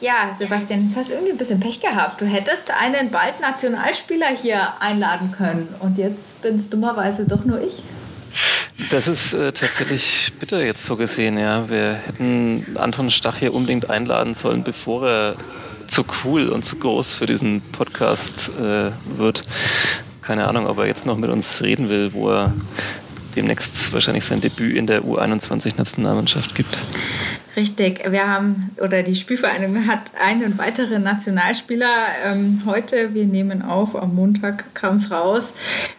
Ja, Sebastian, jetzt hast du irgendwie ein bisschen Pech gehabt. Du hättest einen bald Nationalspieler hier einladen können und jetzt bin es dummerweise doch nur ich. Das ist äh, tatsächlich bitter jetzt so gesehen, ja. Wir hätten Anton Stach hier unbedingt einladen sollen, bevor er zu cool und zu groß für diesen Podcast äh, wird. Keine Ahnung, ob er jetzt noch mit uns reden will, wo er demnächst wahrscheinlich sein Debüt in der U21-Nationalmannschaft gibt. Richtig, wir haben, oder die Spielvereinigung hat einen weiteren Nationalspieler ähm, heute. Wir nehmen auf, am Montag kam es raus.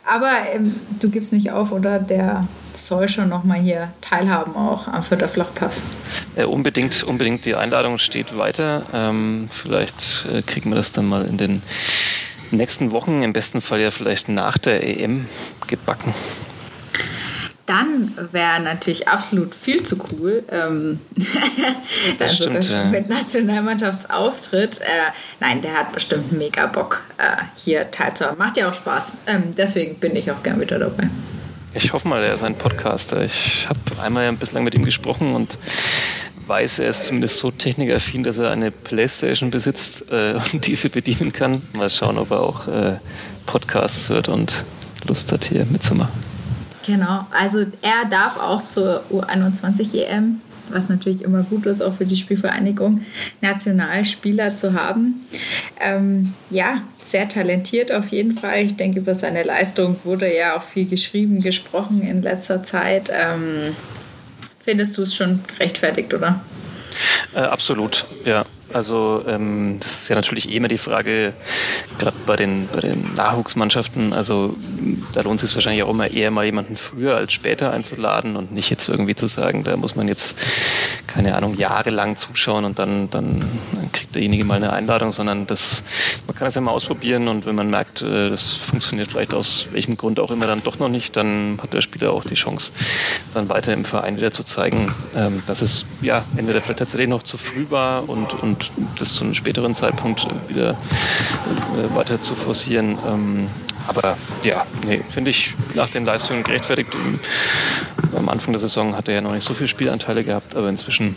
Aber ähm, du gibst nicht auf, oder? Der soll schon nochmal hier teilhaben, auch am Vierter Flachpass. Ja, unbedingt, unbedingt. Die Einladung steht weiter. Ähm, vielleicht äh, kriegen wir das dann mal in den nächsten Wochen, im besten Fall ja vielleicht nach der EM gebacken dann wäre natürlich absolut viel zu cool. Ähm, das stimmt, ja. mit Nationalmannschaftsauftritt. Äh, nein, der hat bestimmt mega Bock, äh, hier teilzuhaben. Macht ja auch Spaß. Ähm, deswegen bin ich auch gern wieder dabei. Ich hoffe mal, er ist ein Podcaster. Ich habe einmal ja bislang mit ihm gesprochen und weiß, er ist zumindest so technikaffin, dass er eine Playstation besitzt äh, und diese bedienen kann. Mal schauen, ob er auch äh, Podcasts hört und Lust hat, hier mitzumachen. Genau, also er darf auch zur U21 EM, was natürlich immer gut ist, auch für die Spielvereinigung, Nationalspieler zu haben. Ähm, ja, sehr talentiert auf jeden Fall. Ich denke, über seine Leistung wurde ja auch viel geschrieben, gesprochen in letzter Zeit. Ähm, findest du es schon gerechtfertigt, oder? Äh, absolut, ja. Also ähm, das ist ja natürlich eh immer die Frage, gerade bei den, bei den Nachwuchsmannschaften, also da lohnt es sich wahrscheinlich auch immer eher mal jemanden früher als später einzuladen und nicht jetzt irgendwie zu sagen, da muss man jetzt, keine Ahnung, jahrelang zuschauen und dann, dann kriegt derjenige mal eine Einladung, sondern das, man kann das ja mal ausprobieren und wenn man merkt, äh, das funktioniert vielleicht aus welchem Grund auch immer dann doch noch nicht, dann hat der Spieler auch die Chance, dann weiter im Verein wieder zu zeigen, ähm, dass es ja entweder vielleicht tatsächlich noch zu früh war und, und das zu einem späteren Zeitpunkt wieder äh, weiter zu forcieren. Ähm, aber ja, nee, finde ich nach den Leistungen gerechtfertigt. Am Anfang der Saison hat er ja noch nicht so viele Spielanteile gehabt, aber inzwischen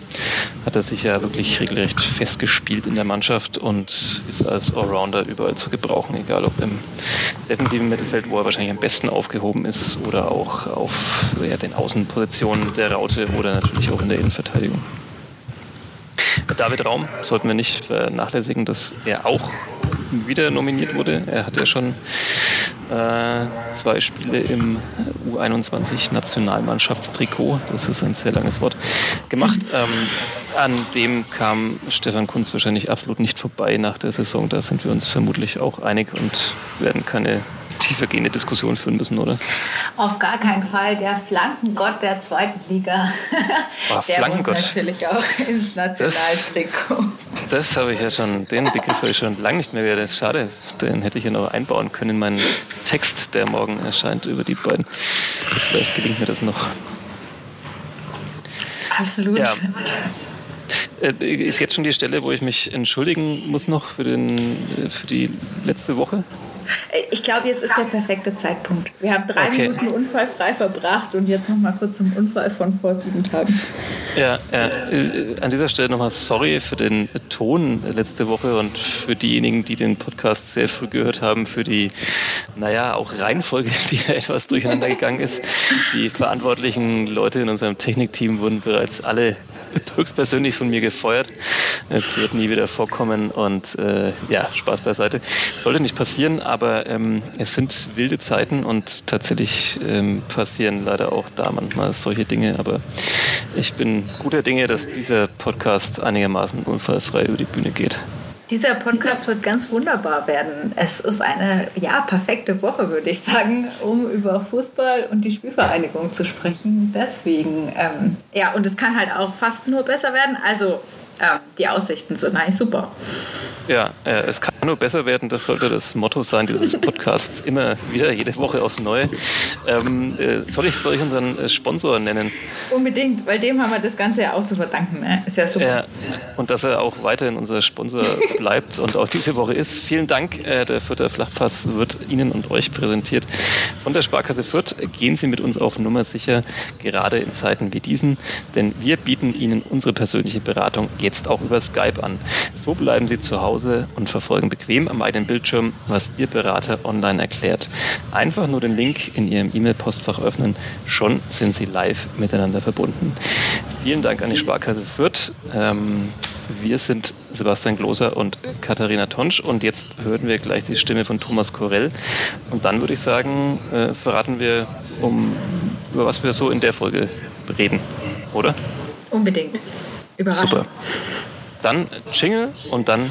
hat er sich ja wirklich regelrecht festgespielt in der Mannschaft und ist als Allrounder überall zu gebrauchen, egal ob im defensiven Mittelfeld, wo er wahrscheinlich am besten aufgehoben ist, oder auch auf ja, den Außenpositionen der Raute oder natürlich auch in der Innenverteidigung. David Raum sollten wir nicht vernachlässigen, dass er auch wieder nominiert wurde. Er hat ja schon äh, zwei Spiele im U21-Nationalmannschaftstrikot, das ist ein sehr langes Wort, gemacht. Ähm, an dem kam Stefan Kunz wahrscheinlich absolut nicht vorbei nach der Saison. Da sind wir uns vermutlich auch einig und werden keine tiefergehende Diskussion führen müssen, oder? Auf gar keinen Fall. Der Flankengott der zweiten Liga. Oh, der muss natürlich auch ins Nationaltrikot. Das, das habe ich ja schon, den Begriff habe ich schon lange nicht mehr gehört. Das ist schade. Den hätte ich ja noch einbauen können in meinen Text, der morgen erscheint über die beiden. Vielleicht gelingt mir das noch. Absolut. Ja. Äh, ist jetzt schon die Stelle, wo ich mich entschuldigen muss noch für, den, für die letzte Woche? Ich glaube, jetzt ist der perfekte Zeitpunkt. Wir haben drei okay. Minuten unfallfrei verbracht und jetzt noch mal kurz zum Unfall von vor sieben Tagen. Ja, ja. Äh, an dieser Stelle nochmal sorry für den Ton letzte Woche und für diejenigen, die den Podcast sehr früh gehört haben, für die, naja, auch Reihenfolge, die ja etwas durcheinander gegangen ist. Die verantwortlichen Leute in unserem Technikteam wurden bereits alle höchstpersönlich von mir gefeuert. Es wird nie wieder vorkommen und äh, ja, Spaß beiseite. Sollte nicht passieren, aber ähm, es sind wilde Zeiten und tatsächlich ähm, passieren leider auch da manchmal solche Dinge. Aber ich bin guter Dinge, dass dieser Podcast einigermaßen unfallfrei über die Bühne geht. Dieser Podcast wird ganz wunderbar werden. Es ist eine ja, perfekte Woche, würde ich sagen, um über Fußball und die Spielvereinigung zu sprechen. Deswegen, ähm, ja, und es kann halt auch fast nur besser werden. Also, äh, die Aussichten sind eigentlich super. Ja, äh, es kann nur besser werden, das sollte das Motto sein dieses Podcasts. Immer wieder, jede Woche aufs Neue. Ähm, äh, soll, ich, soll ich unseren äh, Sponsor nennen? Unbedingt, weil dem haben wir das Ganze ja auch zu verdanken. Ne? Ist ja super. Ja, und dass er auch weiterhin unser Sponsor bleibt und auch diese Woche ist. Vielen Dank. Äh, der Fürther Flachpass wird Ihnen und euch präsentiert von der Sparkasse Fürth. Gehen Sie mit uns auf Nummer sicher, gerade in Zeiten wie diesen, denn wir bieten Ihnen unsere persönliche Beratung jetzt auch über Skype an. So bleiben Sie zu Hause und verfolgen bequem am eigenen Bildschirm, was Ihr Berater online erklärt. Einfach nur den Link in Ihrem E-Mail-Postfach öffnen, schon sind Sie live miteinander verbunden. Vielen Dank an die Sparkasse Fürth. Ähm, wir sind Sebastian Gloser und Katharina Tonsch und jetzt hören wir gleich die Stimme von Thomas Korell. Und dann würde ich sagen, äh, verraten wir, um, über was wir so in der Folge reden, oder? Unbedingt. Überraschung. Super. Dann Jingle und dann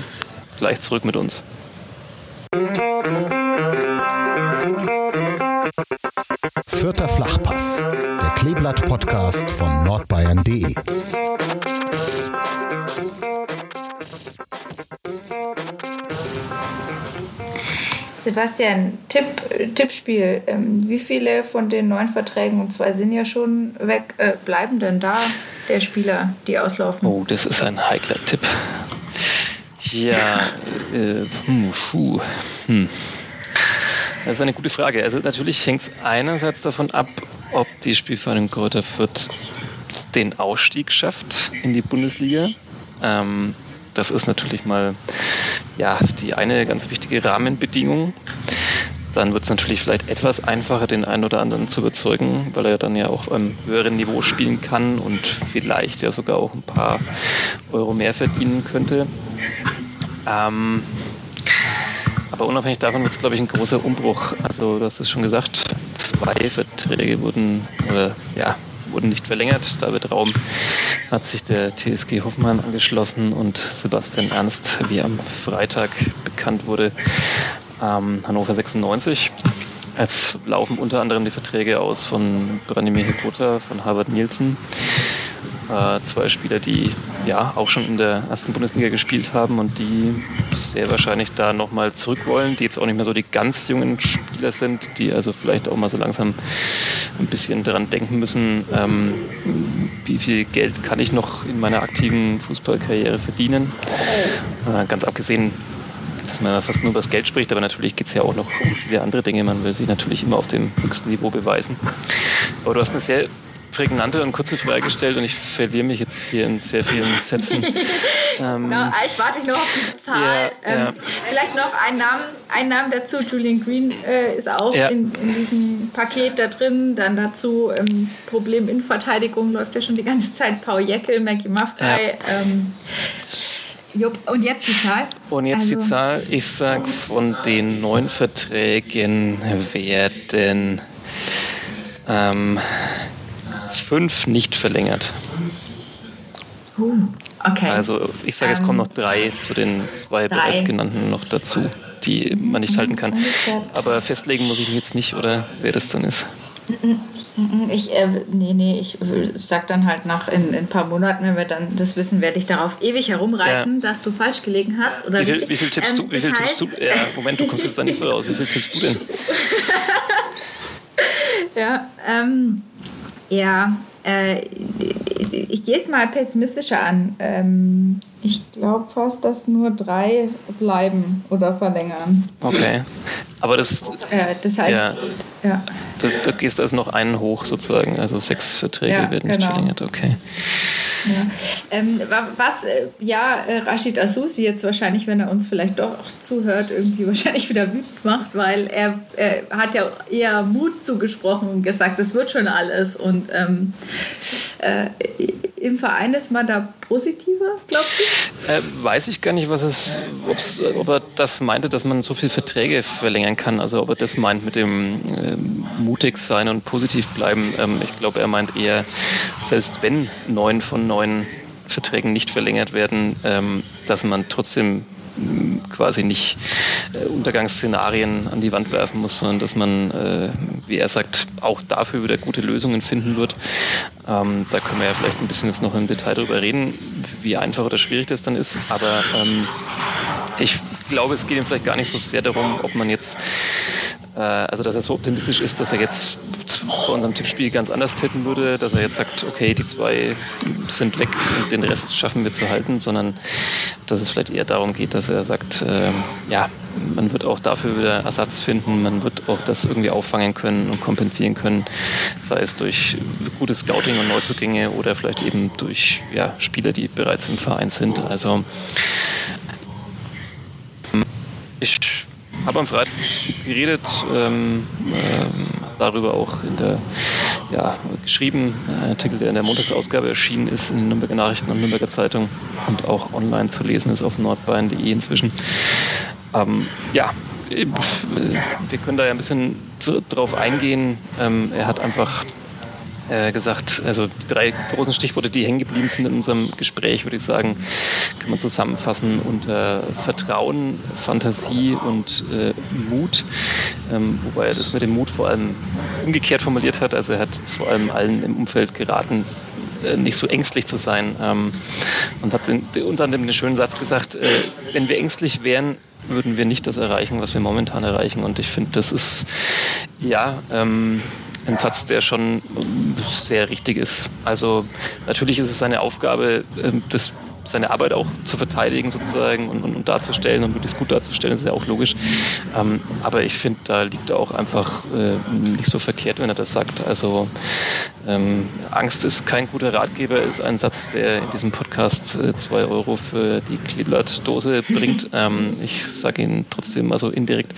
gleich zurück mit uns. Vierter Flachpass, der Kleeblatt-Podcast von nordbayern.de. Sebastian, Tipp, Tippspiel. Ähm, wie viele von den neun Verträgen, und zwei sind ja schon weg, äh, bleiben denn da der Spieler, die auslaufen? Oh, das ist ein heikler Tipp. Ja, äh, hm, puh, hm. Das ist eine gute Frage. Also natürlich hängt es einerseits davon ab, ob die Spielvereinigung Kräuter Fürth den Ausstieg schafft in die Bundesliga. Ähm, das ist natürlich mal ja, die eine ganz wichtige Rahmenbedingung. Dann wird es natürlich vielleicht etwas einfacher, den einen oder anderen zu überzeugen, weil er dann ja auch am höheren Niveau spielen kann und vielleicht ja sogar auch ein paar Euro mehr verdienen könnte. Ähm, aber unabhängig davon wird es, glaube ich, ein großer Umbruch. Also du hast es schon gesagt, zwei Verträge wurden oder ja, wurden nicht verlängert. David Raum hat sich der TSG Hoffmann angeschlossen und Sebastian Ernst, wie am Freitag bekannt wurde, ähm, Hannover 96. Es laufen unter anderem die Verträge aus von Branimir Hekota, von Harvard Nielsen. Äh, zwei Spieler, die ja auch schon in der ersten Bundesliga gespielt haben und die sehr wahrscheinlich da nochmal zurück wollen, die jetzt auch nicht mehr so die ganz jungen Spieler sind, die also vielleicht auch mal so langsam ein bisschen daran denken müssen, ähm, wie viel Geld kann ich noch in meiner aktiven Fußballkarriere verdienen. Äh, ganz abgesehen dass man fast nur über das Geld spricht, aber natürlich geht es ja auch noch um viele andere Dinge. Man will sich natürlich immer auf dem höchsten Niveau beweisen. Aber du hast eine sehr prägnante und kurze Frage gestellt und ich verliere mich jetzt hier in sehr vielen Sätzen. ähm, no, ich warte noch auf die Zahl. Ja, ähm, ja. Vielleicht noch ein Namen, ein Namen dazu. Julian Green äh, ist auch ja. in, in, diesem Paket da drin. Dann dazu ähm, Problem in Verteidigung läuft ja schon die ganze Zeit. Paul Jeckel, Maggie Maffrey. Ähm, Jupp. Und jetzt die Zahl? Und jetzt also. die Zahl. Ich sage, von den neun Verträgen werden ähm, fünf nicht verlängert. Uh, okay. Also ich sage, es kommen noch drei zu den zwei drei. bereits genannten noch dazu, die man nicht halten kann. Aber festlegen muss ich jetzt nicht, oder wer das dann ist. Ich, äh, nee, nee, ich sag dann halt nach in, in, ein paar Monaten, wenn wir dann das wissen, werde ich darauf ewig herumreiten, ja. dass du falsch gelegen hast. Oder wie, viel, wie viel tippst ähm, du? Wie viel tippst du? Ja, Moment, du kommst jetzt da nicht so raus. Wie viel tippst du denn? ja, ähm, ja, äh, ich gehe es mal pessimistischer an. Ähm, ich glaube fast, dass nur drei bleiben oder verlängern. Okay. Aber das. Äh, das heißt. Ja. ja. Das, da gehst also noch einen hoch sozusagen. Also sechs Verträge ja, werden nicht genau. verlängert. Okay. Ja. Ähm, was äh, ja äh, Rashid Asusi jetzt wahrscheinlich, wenn er uns vielleicht doch zuhört, irgendwie wahrscheinlich wieder wütend macht, weil er, er hat ja eher Mut zugesprochen und gesagt, es wird schon alles. Und ähm, äh, im Verein ist man da positiver, glaubst du? Äh, weiß ich gar nicht, was es, ob er das meinte, dass man so viele Verträge verlängern kann. Also ob er das meint mit dem äh, mutig sein und positiv bleiben. Ähm, ich glaube, er meint eher, selbst wenn neun von neun Verträgen nicht verlängert werden, ähm, dass man trotzdem quasi nicht äh, Untergangsszenarien an die Wand werfen muss, sondern dass man, äh, wie er sagt, auch dafür wieder gute Lösungen finden wird. Ähm, da können wir ja vielleicht ein bisschen jetzt noch im Detail darüber reden, wie einfach oder schwierig das dann ist. Aber ähm, ich glaube, es geht ihm vielleicht gar nicht so sehr darum, ob man jetzt also dass er so optimistisch ist, dass er jetzt bei unserem Tippspiel ganz anders tippen würde, dass er jetzt sagt, okay, die zwei sind weg und den Rest schaffen wir zu halten, sondern dass es vielleicht eher darum geht, dass er sagt, äh, ja, man wird auch dafür wieder Ersatz finden, man wird auch das irgendwie auffangen können und kompensieren können, sei es durch gutes Scouting und Neuzugänge oder vielleicht eben durch ja, Spieler, die bereits im Verein sind. Also ich habe am Freitag geredet, ähm, äh, darüber auch in der ja, geschrieben, ein Artikel, der in der Montagsausgabe erschienen ist in den Nürnberger Nachrichten und Nürnberger Zeitung und auch online zu lesen ist auf nordbayern.de inzwischen. Ähm, ja, wir können da ja ein bisschen drauf eingehen. Ähm, er hat einfach äh, gesagt, also die drei großen Stichworte, die hängen geblieben sind in unserem Gespräch, würde ich sagen, kann man zusammenfassen unter Vertrauen, Fantasie und äh, Mut. Ähm, wobei er das mit dem Mut vor allem umgekehrt formuliert hat. Also er hat vor allem allen im Umfeld geraten, äh, nicht so ängstlich zu sein. Ähm, und hat den, unter anderem den schönen Satz gesagt, äh, wenn wir ängstlich wären, würden wir nicht das erreichen, was wir momentan erreichen. Und ich finde, das ist ja ähm, ein Satz, der schon sehr richtig ist. Also natürlich ist es seine Aufgabe, ähm, das seine Arbeit auch zu verteidigen sozusagen und, und, und darzustellen und möglichst gut darzustellen, ist ja auch logisch. Ähm, aber ich finde, da liegt er auch einfach äh, nicht so verkehrt, wenn er das sagt. Also ähm, Angst ist kein guter Ratgeber, ist ein Satz, der in diesem Podcast äh, zwei Euro für die Kleeblattdose bringt. ähm, ich sage ihn trotzdem mal so indirekt.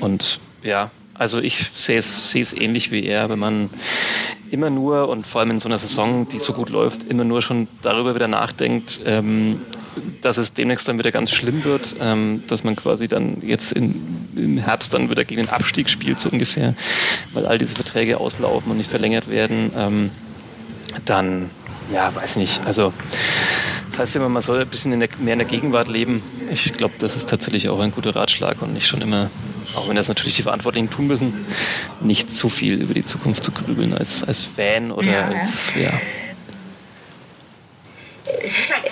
Und ja, also ich sehe es, sehe es ähnlich wie er, wenn man immer nur und vor allem in so einer Saison, die so gut läuft, immer nur schon darüber wieder nachdenkt, ähm, dass es demnächst dann wieder ganz schlimm wird, ähm, dass man quasi dann jetzt in, im Herbst dann wieder gegen den Abstieg spielt, so ungefähr, weil all diese Verträge auslaufen und nicht verlängert werden, ähm, dann, ja, weiß nicht, also das heißt immer, man soll ein bisschen in der, mehr in der Gegenwart leben. Ich glaube, das ist tatsächlich auch ein guter Ratschlag und nicht schon immer, auch wenn das natürlich die Verantwortlichen tun müssen, nicht zu viel über die Zukunft zu grübeln als, als Fan oder ja, als, ja.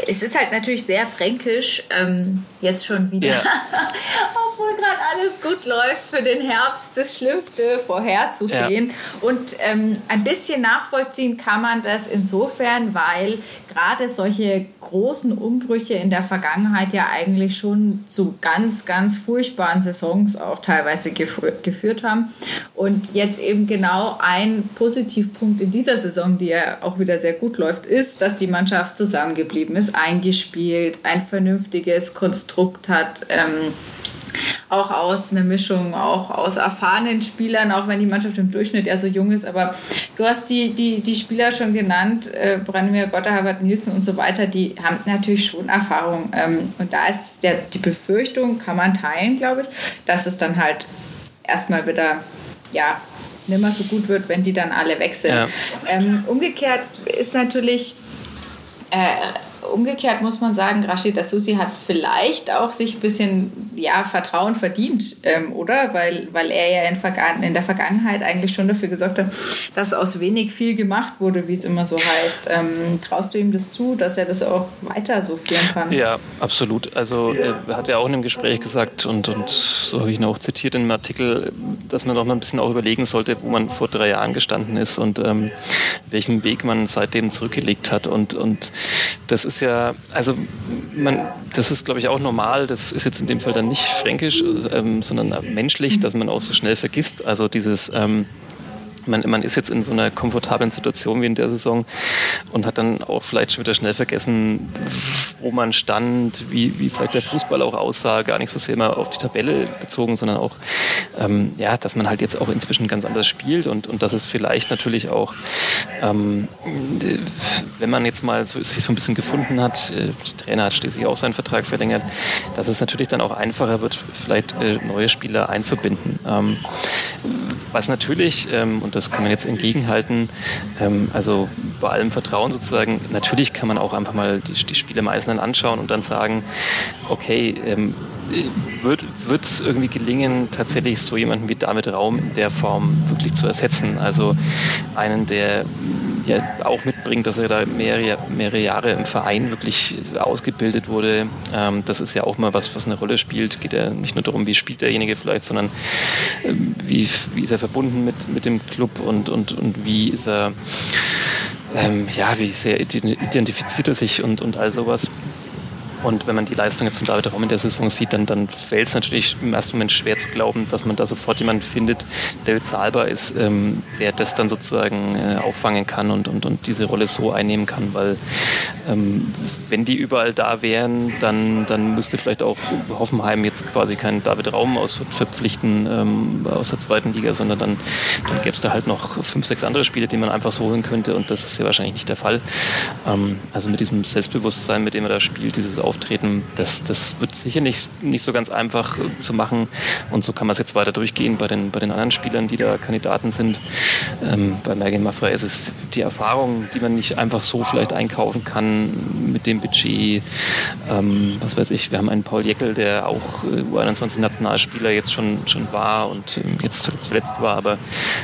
Es ist halt natürlich sehr fränkisch, ähm, jetzt schon wieder. Ja. gerade alles gut läuft, für den Herbst das Schlimmste vorherzusehen. Ja. Und ähm, ein bisschen nachvollziehen kann man das insofern, weil gerade solche großen Umbrüche in der Vergangenheit ja eigentlich schon zu ganz, ganz furchtbaren Saisons auch teilweise geführt haben. Und jetzt eben genau ein Positivpunkt in dieser Saison, die ja auch wieder sehr gut läuft, ist, dass die Mannschaft zusammengeblieben ist, eingespielt, ein vernünftiges Konstrukt hat. Ähm, auch aus einer Mischung, auch aus erfahrenen Spielern, auch wenn die Mannschaft im Durchschnitt ja so jung ist. Aber du hast die, die, die Spieler schon genannt, äh, Branimir Gotter, Herbert Nielsen und so weiter, die haben natürlich schon Erfahrung. Ähm, und da ist der, die Befürchtung, kann man teilen, glaube ich, dass es dann halt erstmal wieder, ja, nicht mehr so gut wird, wenn die dann alle weg sind. Ja. Ähm, umgekehrt ist natürlich äh, umgekehrt muss man sagen, Rashid Asusi hat vielleicht auch sich ein bisschen ja, Vertrauen verdient, ähm, oder? Weil, weil er ja in, in, der Vergangenheit eigentlich schon dafür gesorgt hat, dass aus wenig viel gemacht wurde, wie es immer so heißt. Ähm, traust du ihm das zu, dass er das auch weiter so führen kann? Ja, absolut. Also er hat ja auch in einem Gespräch gesagt und, und so habe ich ihn auch zitiert in einem Artikel, dass man doch mal ein bisschen auch überlegen sollte, wo man vor drei Jahren gestanden ist und ähm, welchen Weg man seitdem zurückgelegt hat. Und, und das ist ja, also man, das ist glaube ich auch normal, das ist jetzt in dem Fall dann nicht fränkisch, ähm, sondern menschlich, dass man auch so schnell vergisst. Also dieses ähm, man, man ist jetzt in so einer komfortablen Situation wie in der Saison und hat dann auch vielleicht schon wieder schnell vergessen, wo man stand, wie, wie vielleicht der Fußball auch aussah, gar nicht so sehr mal auf die Tabelle bezogen, sondern auch, ähm, ja, dass man halt jetzt auch inzwischen ganz anders spielt und, und dass es vielleicht natürlich auch, ähm, wenn man jetzt mal so, sich so ein bisschen gefunden hat, äh, der Trainer hat schließlich auch seinen Vertrag verlängert, dass es natürlich dann auch einfacher wird, vielleicht äh, neue Spieler einzubinden. Ähm, was natürlich, ähm, und das kann man jetzt entgegenhalten, ähm, also bei allem Vertrauen sozusagen, natürlich kann man auch einfach mal die, die Spiele im Einzelnen anschauen und dann sagen, okay, ähm, wird es irgendwie gelingen, tatsächlich so jemanden wie David Raum in der Form wirklich zu ersetzen? Also einen, der ja auch mitbringt, dass er da mehrere, mehrere Jahre im Verein wirklich ausgebildet wurde. Ähm, das ist ja auch mal was, was eine Rolle spielt. Geht ja nicht nur darum, wie spielt derjenige vielleicht, sondern ähm, wie, wie ist er verbunden mit, mit dem Club und, und, und wie ist er, ähm, ja, wie sehr identifiziert er sich und, und all sowas. Und wenn man die Leistung jetzt von David Raum in der Saison sieht, dann, dann fällt es natürlich im ersten Moment schwer zu glauben, dass man da sofort jemanden findet, der bezahlbar ist, ähm, der das dann sozusagen äh, auffangen kann und, und, und diese Rolle so einnehmen kann. Weil ähm, wenn die überall da wären, dann, dann müsste vielleicht auch Hoffenheim jetzt quasi keinen David Raum aus verpflichten ähm, aus der zweiten Liga, sondern dann, dann gäbe es da halt noch fünf, sechs andere Spiele, die man einfach so holen könnte und das ist ja wahrscheinlich nicht der Fall. Ähm, also mit diesem Selbstbewusstsein, mit dem er da spielt, dieses Auf auftreten. Das, das wird sicher nicht, nicht so ganz einfach äh, zu machen. Und so kann man es jetzt weiter durchgehen bei den, bei den anderen Spielern, die da Kandidaten sind. Ähm, bei Mergen Mafra ist es die Erfahrung, die man nicht einfach so vielleicht einkaufen kann mit dem Budget. Ähm, was weiß ich, wir haben einen Paul Jeckel, der auch äh, U21-Nationalspieler jetzt schon, schon war und ähm, jetzt verletzt war, aber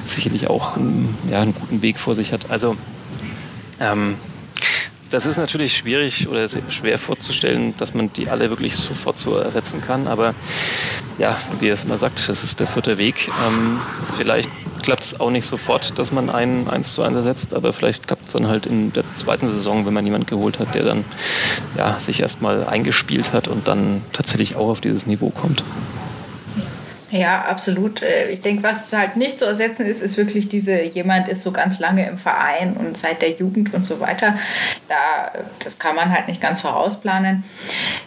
sicherlich auch ähm, ja, einen guten Weg vor sich hat. Also ähm, das ist natürlich schwierig oder schwer vorzustellen, dass man die alle wirklich sofort so ersetzen kann. Aber ja, wie es immer sagt, das ist der vierte Weg. Ähm, vielleicht klappt es auch nicht sofort, dass man einen 1 zu 1 ersetzt, aber vielleicht klappt es dann halt in der zweiten Saison, wenn man jemanden geholt hat, der dann ja, sich erstmal eingespielt hat und dann tatsächlich auch auf dieses Niveau kommt. Ja, absolut. Äh, ich denke, was halt nicht zu ersetzen ist, ist wirklich diese, jemand ist so ganz lange im Verein und seit der Jugend und so weiter. Da, das kann man halt nicht ganz vorausplanen.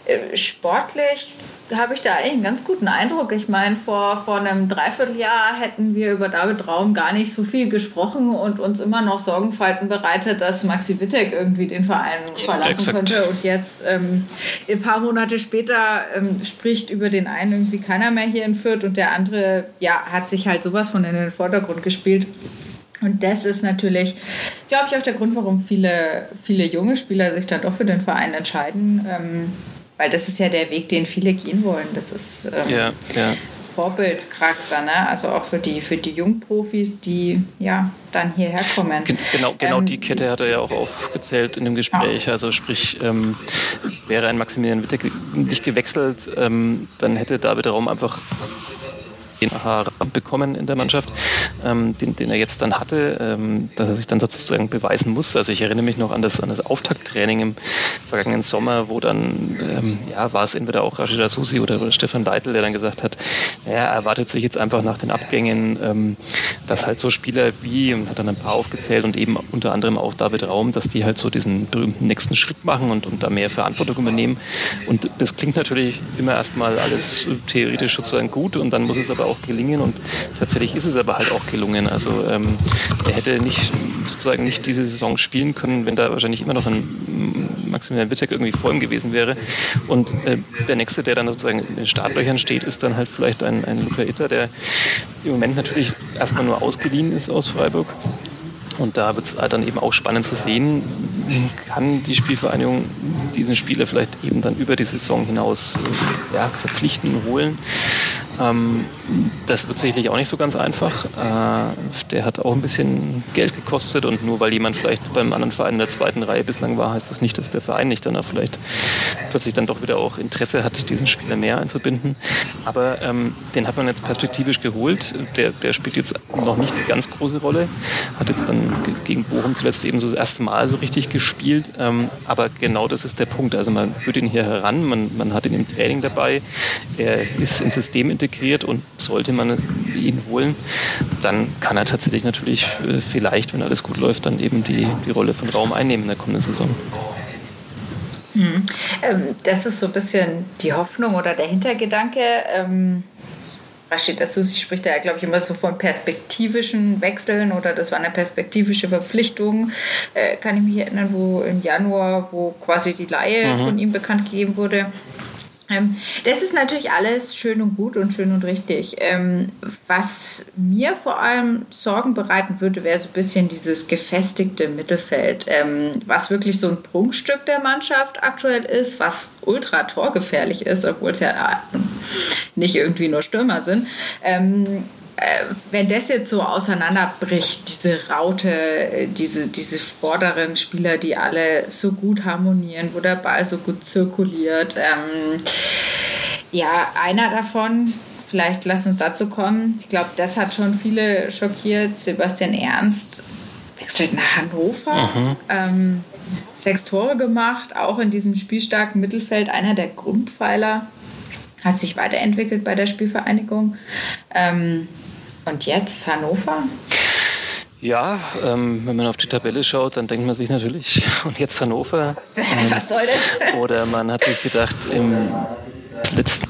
Äh, sportlich habe ich da eigentlich einen ganz guten Eindruck. Ich meine, vor, vor einem Dreivierteljahr hätten wir über David Raum gar nicht so viel gesprochen und uns immer noch Sorgenfalten bereitet, dass Maxi Wittek irgendwie den Verein verlassen ja, könnte. Und jetzt, ähm, ein paar Monate später, ähm, spricht über den einen irgendwie keiner mehr hier in Fürth und der andere, ja, hat sich halt sowas von in den Vordergrund gespielt. Und das ist natürlich, glaube ich, auch der Grund, warum viele, viele junge Spieler sich dann doch für den Verein entscheiden. Ähm, weil das ist ja der Weg, den viele gehen wollen. Das ist ähm, ja, ja. Vorbildcharakter, ne? also auch für die, für die Jungprofis, die ja dann hierher kommen. Genau, genau ähm, die Kette hat er ja auch aufgezählt in dem Gespräch. Ja. Also sprich, ähm, wäre ein Maximilian Witte nicht gewechselt, ähm, dann hätte David Raum einfach den bekommen in der Mannschaft, ähm, den, den, er jetzt dann hatte, ähm, dass er sich dann sozusagen beweisen muss. Also ich erinnere mich noch an das, an das Auftakttraining im vergangenen Sommer, wo dann, ähm, ja, war es entweder auch Rashida Susi oder, oder Stefan Deitel, der dann gesagt hat, naja, er erwartet sich jetzt einfach nach den Abgängen, ähm, dass halt so Spieler wie, und hat dann ein paar aufgezählt und eben unter anderem auch David Raum, dass die halt so diesen berühmten nächsten Schritt machen und, und da mehr Verantwortung übernehmen. Und das klingt natürlich immer erstmal alles theoretisch sozusagen gut und dann muss es aber auch auch gelingen und tatsächlich ist es aber halt auch gelungen. Also ähm, er hätte nicht sozusagen nicht diese Saison spielen können, wenn da wahrscheinlich immer noch ein Maximilian Wittek irgendwie vor ihm gewesen wäre. Und äh, der nächste, der dann sozusagen in den Startlöchern steht, ist dann halt vielleicht ein, ein Luca Itter, der im Moment natürlich erstmal nur ausgeliehen ist aus Freiburg und da wird es dann eben auch spannend zu sehen, kann die Spielvereinigung diesen Spieler vielleicht eben dann über die Saison hinaus äh, ja, verpflichten holen. Ähm, das wird sicherlich auch nicht so ganz einfach. Äh, der hat auch ein bisschen Geld gekostet und nur weil jemand vielleicht beim anderen Verein in der zweiten Reihe bislang war, heißt das nicht, dass der Verein nicht dann auch vielleicht plötzlich dann doch wieder auch Interesse hat, diesen Spieler mehr einzubinden. Aber ähm, den hat man jetzt perspektivisch geholt. Der, der spielt jetzt noch nicht eine ganz große Rolle, hat jetzt dann gegen Bochum zuletzt eben so das erste Mal so richtig gespielt. Ähm, aber genau das ist der Punkt. Also man führt ihn hier heran, man, man hat ihn im Training dabei, er ist ins System integriert und sollte man ihn holen, dann kann er tatsächlich natürlich äh, vielleicht, wenn alles gut läuft, dann eben die, die Rolle von Raum einnehmen in der kommenden Saison. Hm. Ähm, das ist so ein bisschen die Hoffnung oder der Hintergedanke. Ähm, Rashid Asusi spricht da ja, glaube ich, immer so von perspektivischen Wechseln oder das war eine perspektivische Verpflichtung. Äh, kann ich mich erinnern, wo im Januar, wo quasi die Laie mhm. von ihm bekannt gegeben wurde. Ähm, das ist natürlich alles schön und gut und schön und richtig. Ähm, was mir vor allem Sorgen bereiten würde, wäre so ein bisschen dieses gefestigte Mittelfeld, ähm, was wirklich so ein Prunkstück der Mannschaft aktuell ist, was ultra torgefährlich ist, obwohl es ja äh, nicht irgendwie nur Stürmer sind wenn das jetzt so auseinanderbricht, diese Raute, diese, diese vorderen Spieler, die alle so gut harmonieren, wo der Ball so gut zirkuliert. Ähm, ja, einer davon, vielleicht lass uns dazu kommen. Ich glaube, das hat schon viele schockiert. Sebastian Ernst wechselt nach Hannover. Mhm. Ähm, sechs Tore gemacht, auch in diesem spielstarken Mittelfeld, einer der Grundpfeiler. Hat sich weiterentwickelt bei der Spielvereinigung. Ähm, und jetzt Hannover? Ja, ähm, wenn man auf die Tabelle schaut, dann denkt man sich natürlich, und jetzt Hannover. Was soll das? Oder man hat sich gedacht, im letzten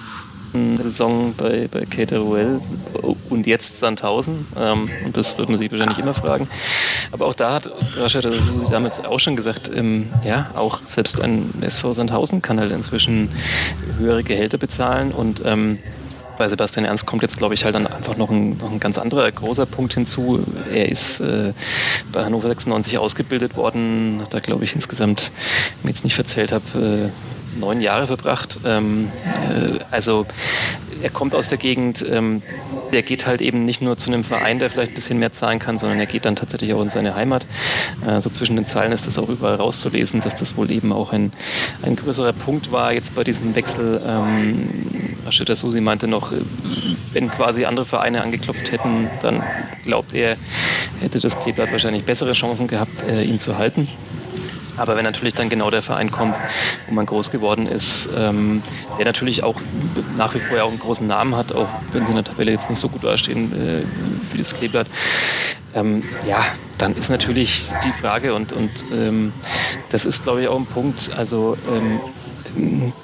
Saison bei, bei Cateruel und jetzt Sandhausen. Ähm, und das wird man sich wahrscheinlich immer fragen. Aber auch da hat Rashid damals auch schon gesagt, ähm, ja, auch selbst ein SV Sandhausen kann halt inzwischen höhere Gehälter bezahlen und ähm, bei Sebastian Ernst kommt jetzt, glaube ich, halt dann einfach noch ein, noch ein ganz anderer großer Punkt hinzu. Er ist äh, bei Hannover 96 ausgebildet worden, hat da, glaube ich, insgesamt, wenn ich jetzt nicht verzählt habe, äh, neun Jahre verbracht. Ähm, äh, also er kommt aus der Gegend, ähm, der geht halt eben nicht nur zu einem Verein, der vielleicht ein bisschen mehr zahlen kann, sondern er geht dann tatsächlich auch in seine Heimat. Äh, so zwischen den Zeilen ist das auch überall rauszulesen, dass das wohl eben auch ein, ein größerer Punkt war jetzt bei diesem Wechsel. Ähm, Rashida Susi meinte noch, wenn quasi andere Vereine angeklopft hätten, dann glaubt er, hätte das Kleeblatt wahrscheinlich bessere Chancen gehabt, äh, ihn zu halten. Aber wenn natürlich dann genau der Verein kommt, wo man groß geworden ist, ähm, der natürlich auch nach wie vor ja auch einen großen Namen hat, auch wenn sie in der Tabelle jetzt nicht so gut dastehen äh, für das Kleeblatt, ähm, ja, dann ist natürlich die Frage und, und ähm, das ist, glaube ich, auch ein Punkt. Also ähm,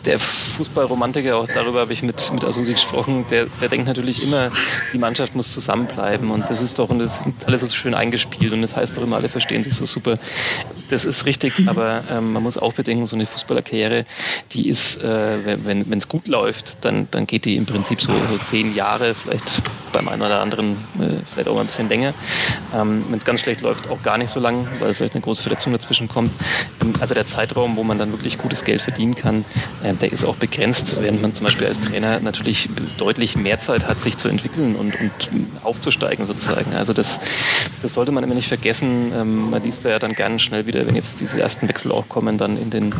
der Fußballromantiker, auch darüber habe ich mit, mit Asusi gesprochen, der, der denkt natürlich immer, die Mannschaft muss zusammenbleiben und das ist doch, und das ist alles so schön eingespielt und das heißt doch immer, alle verstehen sich so super. Das ist richtig, aber ähm, man muss auch bedenken, so eine Fußballerkarriere, die ist, äh, wenn es gut läuft, dann, dann geht die im Prinzip so, so zehn Jahre, vielleicht beim einen oder anderen äh, vielleicht auch mal ein bisschen länger. Ähm, wenn es ganz schlecht läuft, auch gar nicht so lang, weil vielleicht eine große Verletzung dazwischen kommt. Ähm, also der Zeitraum, wo man dann wirklich gutes Geld verdienen kann, äh, der ist auch begrenzt, während man zum Beispiel als Trainer natürlich deutlich mehr Zeit hat, sich zu entwickeln und, und aufzusteigen sozusagen. Also das, das sollte man immer nicht vergessen. Ähm, man liest ja dann gerne schnell wieder, wenn jetzt diese ersten Wechsel auch kommen, dann in den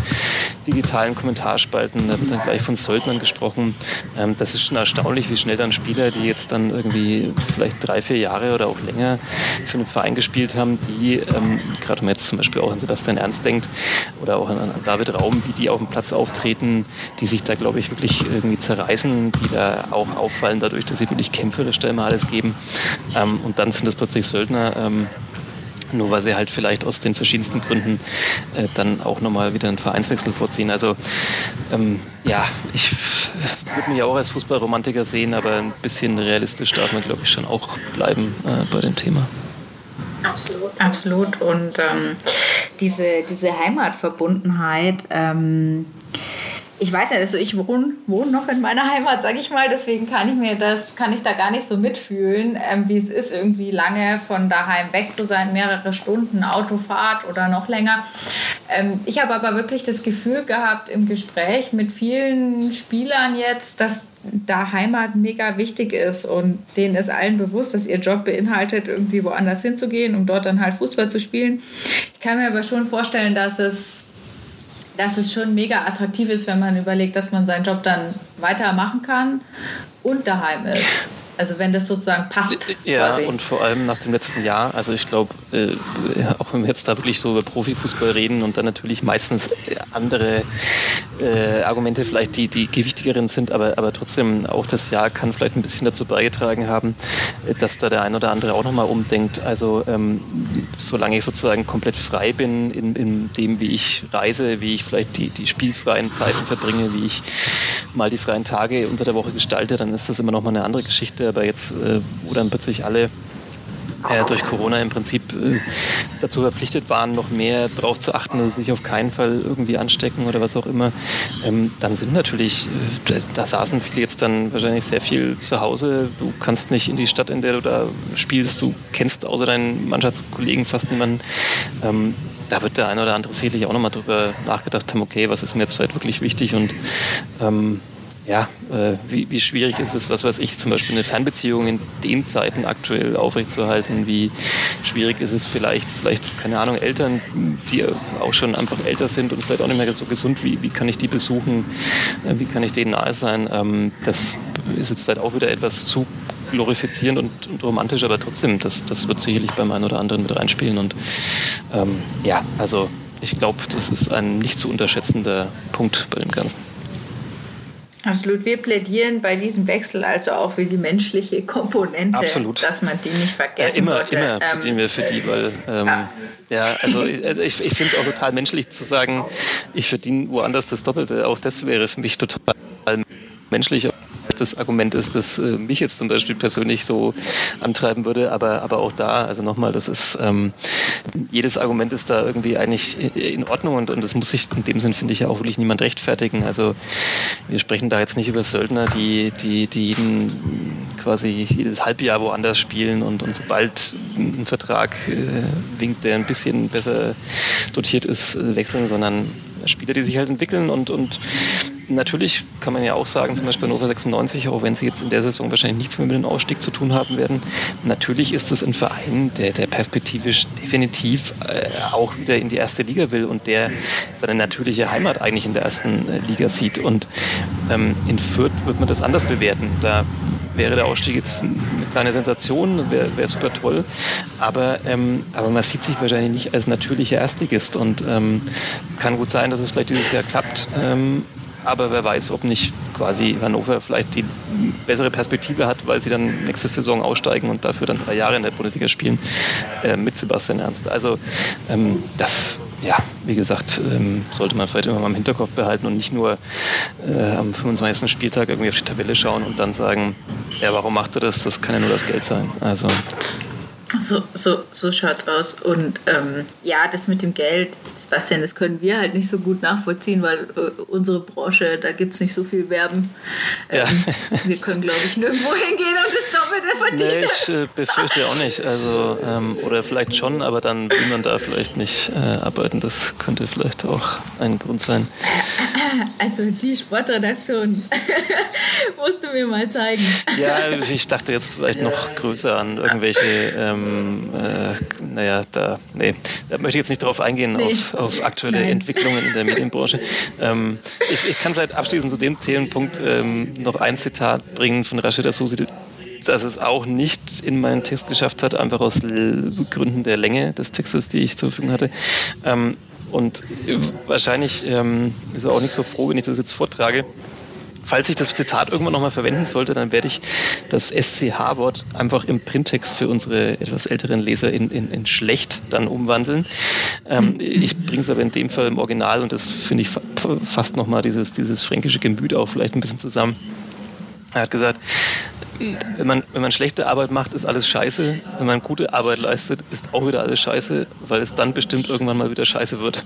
digitalen Kommentarspalten, da wird dann gleich von Söldnern gesprochen. Ähm, das ist schon erstaunlich, wie schnell dann Spieler, die jetzt dann irgendwie vielleicht drei, vier Jahre oder auch länger für einen Verein gespielt haben, die, ähm, gerade wenn man jetzt zum Beispiel auch an Sebastian Ernst denkt oder auch an, an David Raum, wie die auf dem Platz auftreten, die sich da, glaube ich, wirklich irgendwie zerreißen, die da auch auffallen dadurch, dass sie wirklich kämpferisch da immer alles geben. Ähm, und dann sind das plötzlich Söldner, ähm, nur weil sie halt vielleicht aus den verschiedensten Gründen äh, dann auch nochmal wieder einen Vereinswechsel vorziehen. Also ähm, ja, ich würde mich auch als Fußballromantiker sehen, aber ein bisschen realistisch darf man, glaube ich, schon auch bleiben äh, bei dem Thema. Absolut. Absolut. Und ähm, diese, diese Heimatverbundenheit, ähm, ich weiß ja, also ich wohne, wohne noch in meiner Heimat, sage ich mal, deswegen kann ich mir das, kann ich da gar nicht so mitfühlen, ähm, wie es ist, irgendwie lange von daheim weg zu sein, mehrere Stunden Autofahrt oder noch länger. Ähm, ich habe aber wirklich das Gefühl gehabt im Gespräch mit vielen Spielern jetzt, dass da Heimat mega wichtig ist und denen ist allen bewusst, dass ihr Job beinhaltet, irgendwie woanders hinzugehen, um dort dann halt Fußball zu spielen. Ich kann mir aber schon vorstellen, dass es dass es schon mega attraktiv ist, wenn man überlegt, dass man seinen Job dann weitermachen kann und daheim ist. Also wenn das sozusagen passt. Ja, quasi. und vor allem nach dem letzten Jahr, also ich glaube, äh, auch wenn wir jetzt da wirklich so über Profifußball reden und dann natürlich meistens andere äh, Argumente vielleicht die, die gewichtigeren sind, aber, aber trotzdem auch das Jahr kann vielleicht ein bisschen dazu beigetragen haben, dass da der ein oder andere auch nochmal umdenkt. Also ähm, solange ich sozusagen komplett frei bin in, in dem, wie ich reise, wie ich vielleicht die, die spielfreien Zeiten verbringe, wie ich mal die freien Tage unter der Woche gestalte, dann ist das immer nochmal eine andere Geschichte aber jetzt, äh, wo dann plötzlich alle äh, durch Corona im Prinzip äh, dazu verpflichtet waren, noch mehr darauf zu achten, dass sie sich auf keinen Fall irgendwie anstecken oder was auch immer, ähm, dann sind natürlich, äh, da saßen viele jetzt dann wahrscheinlich sehr viel zu Hause. Du kannst nicht in die Stadt, in der du da spielst, du kennst außer deinen Mannschaftskollegen fast niemanden. Ähm, da wird der eine oder andere sicherlich auch nochmal drüber nachgedacht haben, okay, was ist mir jetzt vielleicht wirklich wichtig und ähm, ja, äh, wie, wie schwierig ist es, was weiß ich, zum Beispiel eine Fernbeziehung in den Zeiten aktuell aufrechtzuerhalten? Wie schwierig ist es vielleicht, vielleicht, keine Ahnung, Eltern, die auch schon einfach älter sind und vielleicht auch nicht mehr so gesund, wie, wie kann ich die besuchen? Äh, wie kann ich denen nahe sein? Ähm, das ist jetzt vielleicht auch wieder etwas zu glorifizierend und, und romantisch, aber trotzdem, das, das wird sicherlich beim einen oder anderen mit reinspielen. Und ähm, ja, also ich glaube, das ist ein nicht zu unterschätzender Punkt bei dem Ganzen. Absolut. Wir plädieren bei diesem Wechsel also auch für die menschliche Komponente, Absolut. dass man die nicht vergessen ja, immer, sollte. Immer ähm, plädieren wir für die, weil ähm, ja. ja. also ich, also ich, ich finde es auch total menschlich zu sagen, ich verdiene woanders das Doppelte. Auch das wäre für mich total menschlich das Argument ist, das äh, mich jetzt zum Beispiel persönlich so antreiben würde, aber, aber auch da, also nochmal, das ist, ähm, jedes Argument ist da irgendwie eigentlich in Ordnung und, und das muss sich in dem Sinn, finde ich, ja auch wirklich niemand rechtfertigen. Also wir sprechen da jetzt nicht über Söldner, die, die, die jeden quasi jedes Halbjahr woanders spielen und, und sobald ein Vertrag äh, winkt, der ein bisschen besser dotiert ist, äh, wechseln, sondern Spieler, die sich halt entwickeln und, und natürlich kann man ja auch sagen, zum Beispiel Hannover 96, auch wenn sie jetzt in der Saison wahrscheinlich nichts mehr mit dem Ausstieg zu tun haben werden, natürlich ist es ein Verein, der, der perspektivisch definitiv äh, auch wieder in die erste Liga will und der seine natürliche Heimat eigentlich in der ersten äh, Liga sieht. Und ähm, in Fürth wird man das anders bewerten. Da wäre der Ausstieg jetzt eine kleine Sensation, wäre wär super toll. Aber, ähm, aber man sieht sich wahrscheinlich nicht als natürlicher Erstligist und ähm, kann gut sein, dass es vielleicht dieses Jahr klappt. Ähm, aber wer weiß, ob nicht quasi Hannover vielleicht die bessere Perspektive hat, weil sie dann nächste Saison aussteigen und dafür dann drei Jahre in der Bundesliga spielen äh, mit Sebastian Ernst. Also ähm, das, ja, wie gesagt, ähm, sollte man vielleicht immer mal im Hinterkopf behalten und nicht nur äh, am 25. Spieltag irgendwie auf die Tabelle schauen und dann sagen, ja, warum macht er das? Das kann ja nur das Geld sein. Also so, so, so schaut's aus. Und ähm, ja, das mit dem Geld, Sebastian, das können wir halt nicht so gut nachvollziehen, weil äh, unsere Branche, da gibt es nicht so viel Werben. Ähm, ja. wir können, glaube ich, nirgendwo hingehen und das Doppelte verdienen. Nee, ich äh, befürchte auch nicht. Also, ähm, oder vielleicht schon, aber dann will man da vielleicht nicht äh, arbeiten. Das könnte vielleicht auch ein Grund sein. Also die Sportredaktion musst du mir mal zeigen. Ja, ich dachte jetzt vielleicht noch größer an irgendwelche ähm, äh, naja, da, nee, da möchte ich jetzt nicht darauf eingehen, nee. auf, auf, aktuelle Nein. Entwicklungen in der Medienbranche. Ähm, ich, ich, kann vielleicht abschließend zu dem Themenpunkt ähm, noch ein Zitat bringen von Rashida Susi, dass es auch nicht in meinen Text geschafft hat, einfach aus Gründen der Länge des Textes, die ich zur Verfügung hatte. Ähm, und wahrscheinlich ähm, ist er auch nicht so froh, wenn ich das jetzt vortrage falls ich das Zitat irgendwann nochmal verwenden sollte, dann werde ich das SCH-Wort einfach im Printtext für unsere etwas älteren Leser in, in, in schlecht dann umwandeln. Ähm, ich bringe es aber in dem Fall im Original und das finde ich fa fast nochmal dieses, dieses fränkische Gemüt auch vielleicht ein bisschen zusammen. Er hat gesagt, wenn man, wenn man schlechte Arbeit macht, ist alles scheiße. Wenn man gute Arbeit leistet, ist auch wieder alles scheiße, weil es dann bestimmt irgendwann mal wieder scheiße wird.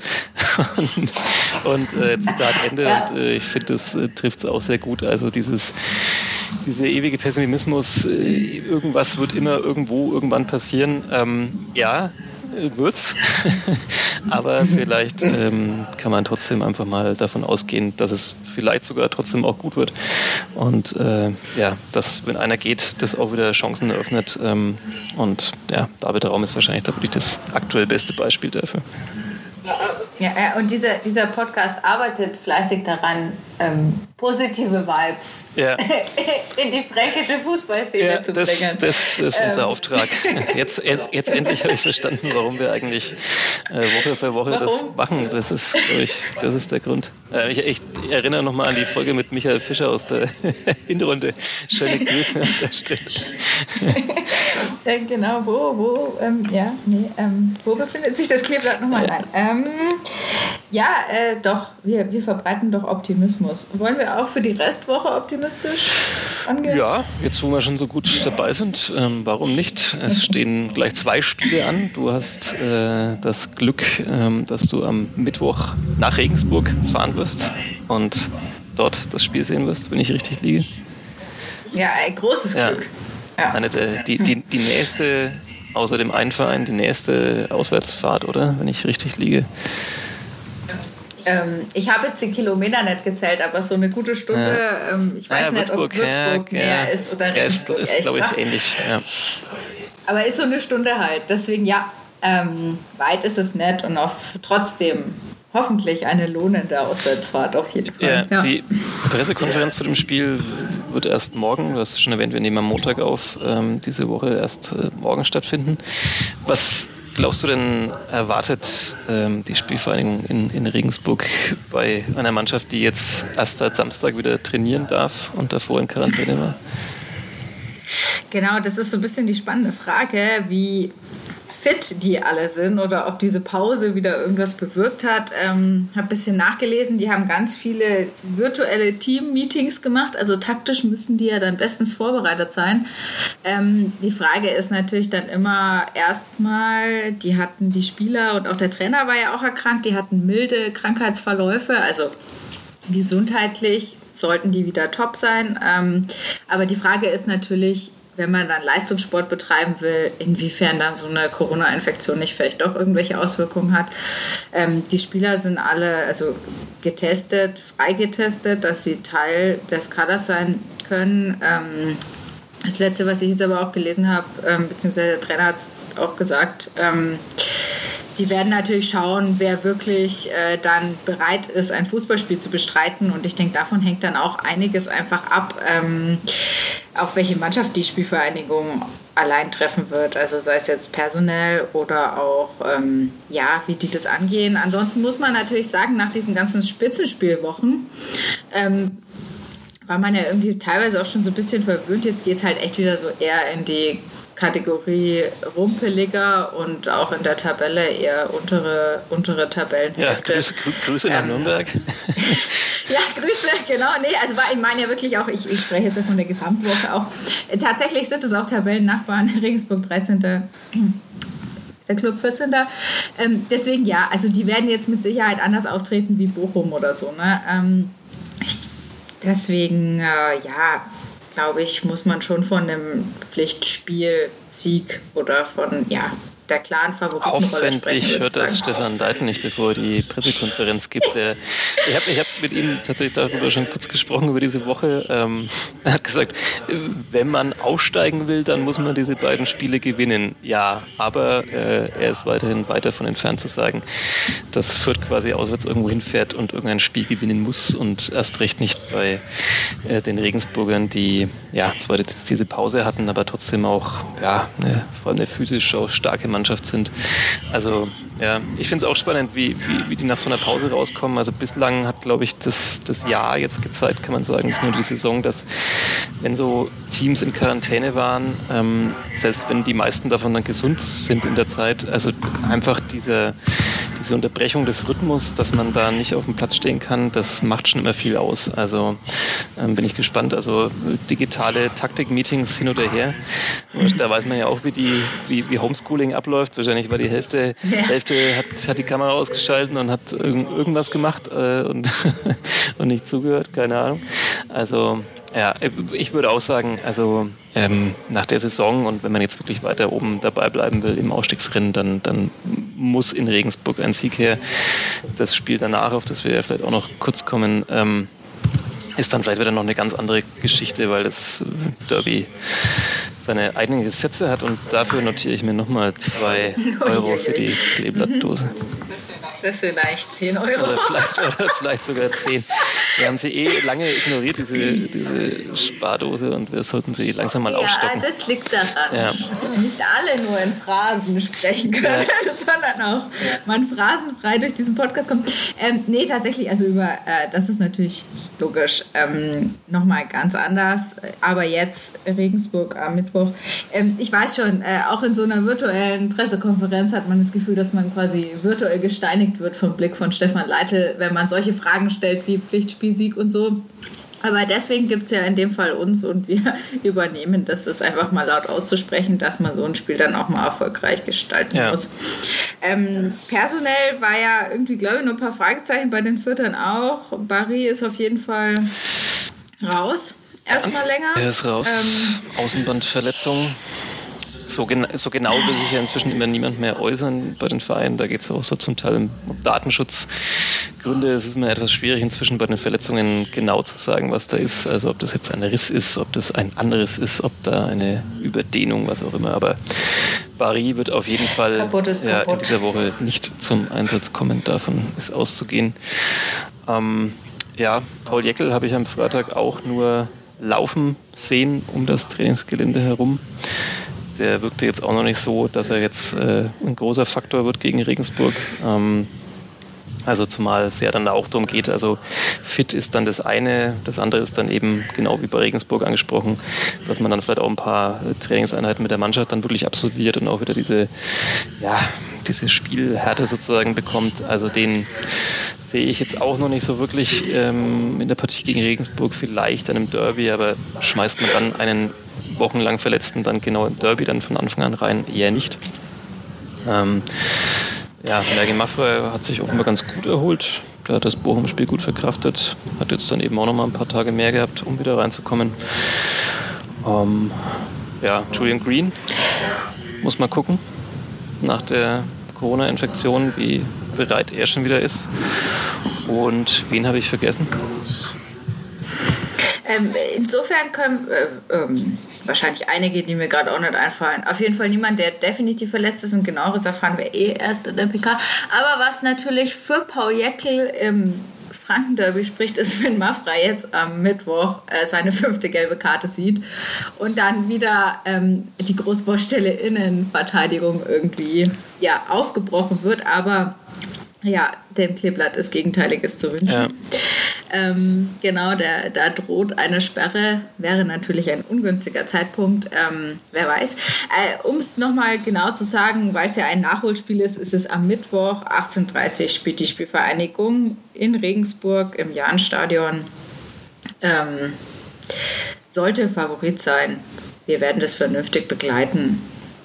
und und äh, Zitat Ende. Ja. Und äh, ich finde, das äh, trifft es auch sehr gut. Also dieses, dieser ewige Pessimismus, äh, irgendwas wird immer irgendwo irgendwann passieren. Ähm, ja, wird's. Aber vielleicht ähm, kann man trotzdem einfach mal davon ausgehen, dass es vielleicht sogar trotzdem auch gut wird. Und äh, ja, dass, wenn einer geht, das auch wieder Chancen eröffnet. Ähm, und ja, David Raum ist wahrscheinlich da wirklich das aktuell beste Beispiel dafür. Ja, und dieser, dieser Podcast arbeitet fleißig daran, ähm, positive Vibes ja. in die fränkische Fußballszene ja, zu bringen. Das, das ist ähm. unser Auftrag. Jetzt, jetzt endlich habe ich verstanden, warum wir eigentlich äh, Woche für Woche warum? das machen. Das ist, ich, das ist der Grund. Äh, ich, ich, erinnere nochmal an die Folge mit Michael Fischer aus der Hinrunde. Schöne Grüße an der Stelle. äh, genau, wo, wo, ähm, ja, nee, ähm, wo befindet sich das Kleeblatt nochmal? Nein. Ähm, ja, äh, doch, wir, wir verbreiten doch Optimismus. Wollen wir auch für die Restwoche optimistisch angehen? Ja, jetzt wo wir schon so gut dabei sind, ähm, warum nicht? Es stehen gleich zwei Spiele an. Du hast äh, das Glück, ähm, dass du am Mittwoch nach Regensburg fahren wirst und dort das Spiel sehen wirst, wenn ich richtig liege. Ja, ein großes Glück. Ja. Eine der, die, die, die nächste, außer dem einen Verein, die nächste Auswärtsfahrt, oder? Wenn ich richtig liege. Ähm, ich habe jetzt die Kilometer nicht gezählt, aber so eine gute Stunde, ja. ähm, ich weiß ja, nicht, ob Würzburg näher ist oder Regensburg. Ist, ist glaube ich, ähnlich. Aber ist so eine Stunde halt. Deswegen ja, ähm, weit ist es nicht und auch trotzdem hoffentlich eine lohnende Auswärtsfahrt auf jeden Fall. Ja, ja. Die Pressekonferenz zu dem Spiel wird erst morgen, du hast schon erwähnt, wir nehmen am Montag auf, ähm, diese Woche erst äh, morgen stattfinden. Was glaubst du denn, erwartet ähm, die Spielvereinigung in, in Regensburg bei einer Mannschaft, die jetzt erst seit Samstag wieder trainieren darf und davor in Quarantäne war? Genau, das ist so ein bisschen die spannende Frage, wie fit die alle sind oder ob diese Pause wieder irgendwas bewirkt hat. Ähm, habe ein bisschen nachgelesen, die haben ganz viele virtuelle Team-Meetings gemacht, also taktisch müssen die ja dann bestens vorbereitet sein. Ähm, die Frage ist natürlich dann immer erstmal, die hatten die Spieler und auch der Trainer war ja auch erkrankt, die hatten milde Krankheitsverläufe, also gesundheitlich sollten die wieder top sein. Ähm, aber die Frage ist natürlich, wenn man dann Leistungssport betreiben will, inwiefern dann so eine Corona-Infektion nicht vielleicht doch irgendwelche Auswirkungen hat. Ähm, die Spieler sind alle also getestet, freigetestet, dass sie Teil des Kaders sein können. Ähm, das letzte, was ich jetzt aber auch gelesen habe, ähm, beziehungsweise der Trainer hat es auch gesagt, ähm, die werden natürlich schauen, wer wirklich äh, dann bereit ist, ein Fußballspiel zu bestreiten. Und ich denke, davon hängt dann auch einiges einfach ab, ähm, auf welche Mannschaft die Spielvereinigung allein treffen wird. Also sei es jetzt personell oder auch, ähm, ja, wie die das angehen. Ansonsten muss man natürlich sagen, nach diesen ganzen Spitzenspielwochen, ähm, war man ja irgendwie teilweise auch schon so ein bisschen verwöhnt. Jetzt geht es halt echt wieder so eher in die Kategorie rumpeliger und auch in der Tabelle eher untere, untere Tabellenhälfte. Ja, Grüße, Grüße nach ähm, Nürnberg. ja, Grüße, genau. Nee, also war, ich meine ja wirklich auch, ich, ich spreche jetzt ja von der Gesamtwoche auch. Tatsächlich sind es auch Tabellennachbarn, Regensburg 13. der Club 14. Ähm, deswegen ja, also die werden jetzt mit Sicherheit anders auftreten wie Bochum oder so. Ne? Ähm, deswegen, äh, ja, glaube ich, muss man schon von einem Pflichtspiel-Sieg oder von, ja, der klaren Favoritenrolle sprechen. hört das Stefan Deitel nicht, bevor er die Pressekonferenz gibt. ich habe ich hab mit ihm tatsächlich darüber schon kurz gesprochen, über diese Woche. Ähm, er hat gesagt, wenn man aufsteigen will, dann muss man diese beiden Spiele gewinnen. Ja, aber äh, er ist weiterhin weit davon entfernt zu sagen, dass Fürth quasi auswärts irgendwo hinfährt und irgendein Spiel gewinnen muss und erst recht nicht bei äh, den Regensburgern, die ja zwar diese Pause hatten, aber trotzdem auch ja, eine, vor allem eine physisch auch starke Mannschaft sind. Also ja, ich finde es auch spannend, wie, wie, wie die nach so einer Pause rauskommen. Also bislang hat, glaube ich, das, das Jahr jetzt gezeigt, kann man sagen, nicht nur die Saison, dass wenn so Teams in Quarantäne waren, ähm, selbst wenn die meisten davon dann gesund sind in der Zeit, also einfach diese, diese Unterbrechung des Rhythmus, dass man da nicht auf dem Platz stehen kann, das macht schon immer viel aus. Also ähm, bin ich gespannt. Also digitale Taktik-Meetings hin oder her. Da weiß man ja auch, wie die, wie, wie Homeschooling abläuft. Wahrscheinlich war die Hälfte, ja. Hälfte hat, hat die Kamera ausgeschaltet und hat irgend, irgendwas gemacht äh, und, und nicht zugehört, keine Ahnung. Also ja, ich würde auch sagen, also ähm, nach der Saison und wenn man jetzt wirklich weiter oben dabei bleiben will im Ausstiegsrennen, dann, dann muss in Regensburg ein Sieg her. Das Spiel danach, auf das wir ja vielleicht auch noch kurz kommen, ähm, ist dann vielleicht wieder noch eine ganz andere Geschichte, weil das Derby seine eigenen Gesetze hat und dafür notiere ich mir nochmal zwei Euro für die Kleeblattdose. Das vielleicht 10 Euro. Oder vielleicht, oder vielleicht sogar 10. Wir haben sie eh lange ignoriert, diese, diese Spardose, und wir sollten sie langsam mal ja, aufstocken. Ja, das liegt daran, ja. dass wir nicht alle nur in Phrasen sprechen können, ja. sondern auch man phrasenfrei durch diesen Podcast kommt. Ähm, nee, tatsächlich, also über, äh, das ist natürlich logisch, ähm, nochmal ganz anders. Aber jetzt Regensburg am Mittwoch. Ähm, ich weiß schon, äh, auch in so einer virtuellen Pressekonferenz hat man das Gefühl, dass man quasi virtuell gesteinigt geprägt wird vom Blick von Stefan Leitl, wenn man solche Fragen stellt wie Pflichtspielsieg und so. Aber deswegen gibt es ja in dem Fall uns und wir übernehmen das, ist einfach mal laut auszusprechen, dass man so ein Spiel dann auch mal erfolgreich gestalten ja. muss. Ähm, personell war ja irgendwie, glaube ich, nur ein paar Fragezeichen bei den Viertern auch. Barry ist auf jeden Fall raus. Erstmal länger. Er ist raus. Ähm, Außenbandverletzung so, gen so genau will sich ja inzwischen immer niemand mehr äußern bei den Vereinen. Da geht es auch so zum Teil um Datenschutzgründe. Es ist mir etwas schwierig inzwischen bei den Verletzungen genau zu sagen, was da ist. Also ob das jetzt ein Riss ist, ob das ein anderes ist, ob da eine Überdehnung, was auch immer. Aber Barry wird auf jeden Fall ja, in dieser Woche nicht zum Einsatz kommen. Davon ist auszugehen. Ähm, ja, Paul Jeckel habe ich am Freitag auch nur laufen sehen um das Trainingsgelände herum. Der wirkte jetzt auch noch nicht so, dass er jetzt äh, ein großer Faktor wird gegen Regensburg. Ähm, also zumal es ja dann auch darum geht, also fit ist dann das eine, das andere ist dann eben genau wie bei Regensburg angesprochen, dass man dann vielleicht auch ein paar Trainingseinheiten mit der Mannschaft dann wirklich absolviert und auch wieder diese, ja, diese Spielhärte sozusagen bekommt. Also den sehe ich jetzt auch noch nicht so wirklich ähm, in der Partie gegen Regensburg, vielleicht dann im Derby, aber schmeißt man dann einen wochenlang Verletzten dann genau im Derby dann von Anfang an rein? Eher nicht. Ähm, ja, Mergi Maffrey hat sich offenbar ganz gut erholt. Der hat das Bochum-Spiel gut verkraftet. Hat jetzt dann eben auch noch mal ein paar Tage mehr gehabt, um wieder reinzukommen. Ähm, ja, Julian Green muss man gucken. Nach der Corona-Infektion, wie bereit er schon wieder ist. Und wen habe ich vergessen? Ähm, insofern können äh, ähm, wahrscheinlich einige, die mir gerade auch nicht einfallen. Auf jeden Fall niemand, der definitiv verletzt ist und genaueres erfahren wir eh erst in der PK. Aber was natürlich für Paul Jeckel im Frankenderby spricht, ist, wenn Mafra jetzt am Mittwoch äh, seine fünfte gelbe Karte sieht und dann wieder ähm, die Großbaustelle Innenverteidigung irgendwie ja, aufgebrochen wird. Aber ja, dem Kleeblatt ist Gegenteiliges zu wünschen. Ja. Ähm, genau, der, da droht eine Sperre, wäre natürlich ein ungünstiger Zeitpunkt, ähm, wer weiß. Äh, um es nochmal genau zu sagen, weil es ja ein Nachholspiel ist, ist es am Mittwoch 18.30 Uhr spielt die Spielvereinigung in Regensburg im Jahnstadion. Ähm, sollte Favorit sein. Wir werden das vernünftig begleiten.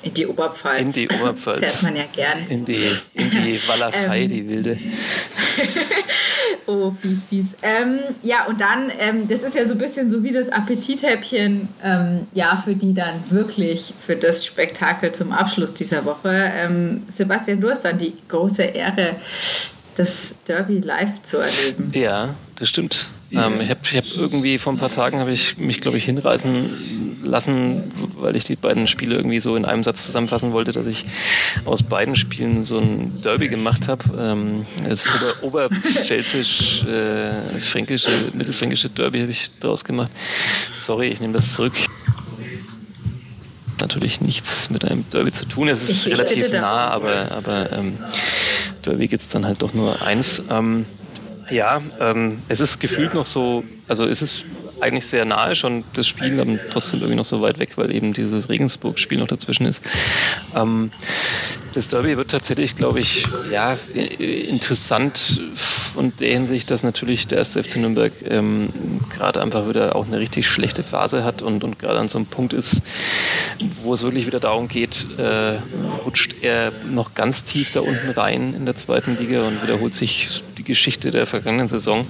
In die Oberpfalz. In die Oberpfalz. Fährt man ja gern. In die, in die Walachei, ähm, die wilde. oh, fies, fies. Ähm, ja, und dann, ähm, das ist ja so ein bisschen so wie das Appetithäppchen, ähm, ja, für die dann wirklich für das Spektakel zum Abschluss dieser Woche. Ähm, Sebastian, du hast dann die große Ehre, das Derby live zu erleben. Ja, das stimmt. Ähm, ich habe ich hab irgendwie vor ein paar Tagen habe ich mich, glaube ich, hinreißen lassen, weil ich die beiden Spiele irgendwie so in einem Satz zusammenfassen wollte, dass ich aus beiden Spielen so ein Derby gemacht habe. Ähm, das Ober Oberpfälzisch, äh, fränkische, mittelfränkische Derby habe ich daraus gemacht. Sorry, ich nehme das zurück natürlich nichts mit einem Derby zu tun. Es ist ich relativ nah, aber, aber ähm, Derby gibt es dann halt doch nur eins. Ähm, ja, ähm, es ist gefühlt noch so, also es ist eigentlich sehr nahe schon das Spiel, aber trotzdem irgendwie noch so weit weg, weil eben dieses Regensburg-Spiel noch dazwischen ist. Ähm, das Derby wird tatsächlich, glaube ich, ja, interessant von der Hinsicht, dass natürlich der erste FC Nürnberg ähm, gerade einfach wieder auch eine richtig schlechte Phase hat und, und gerade an so einem Punkt ist, wo es wirklich wieder darum geht, äh, rutscht er noch ganz tief da unten rein in der zweiten Liga und wiederholt sich Geschichte der vergangenen Saison.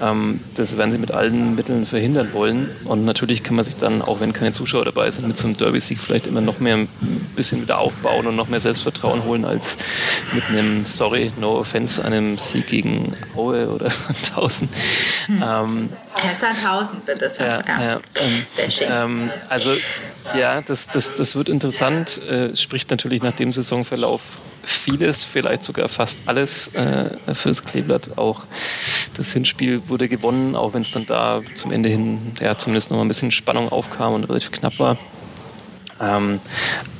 Ähm, das werden sie mit allen Mitteln verhindern wollen und natürlich kann man sich dann, auch wenn keine Zuschauer dabei sind, mit so einem Derby-Sieg vielleicht immer noch mehr ein bisschen wieder aufbauen und noch mehr Selbstvertrauen holen als mit einem, sorry, no offense, einem Sieg gegen Aue oder 1000. Hm. Ähm, Sandhausen, bitte. Ja, ja. ja ähm, ähm, also ja, das, das, das wird interessant. Äh, spricht natürlich nach dem Saisonverlauf vieles, vielleicht sogar fast alles äh, für das Kleeblatt. Auch das Hinspiel wurde gewonnen, auch wenn es dann da zum Ende hin ja zumindest noch ein bisschen Spannung aufkam und relativ knapp war. Ähm,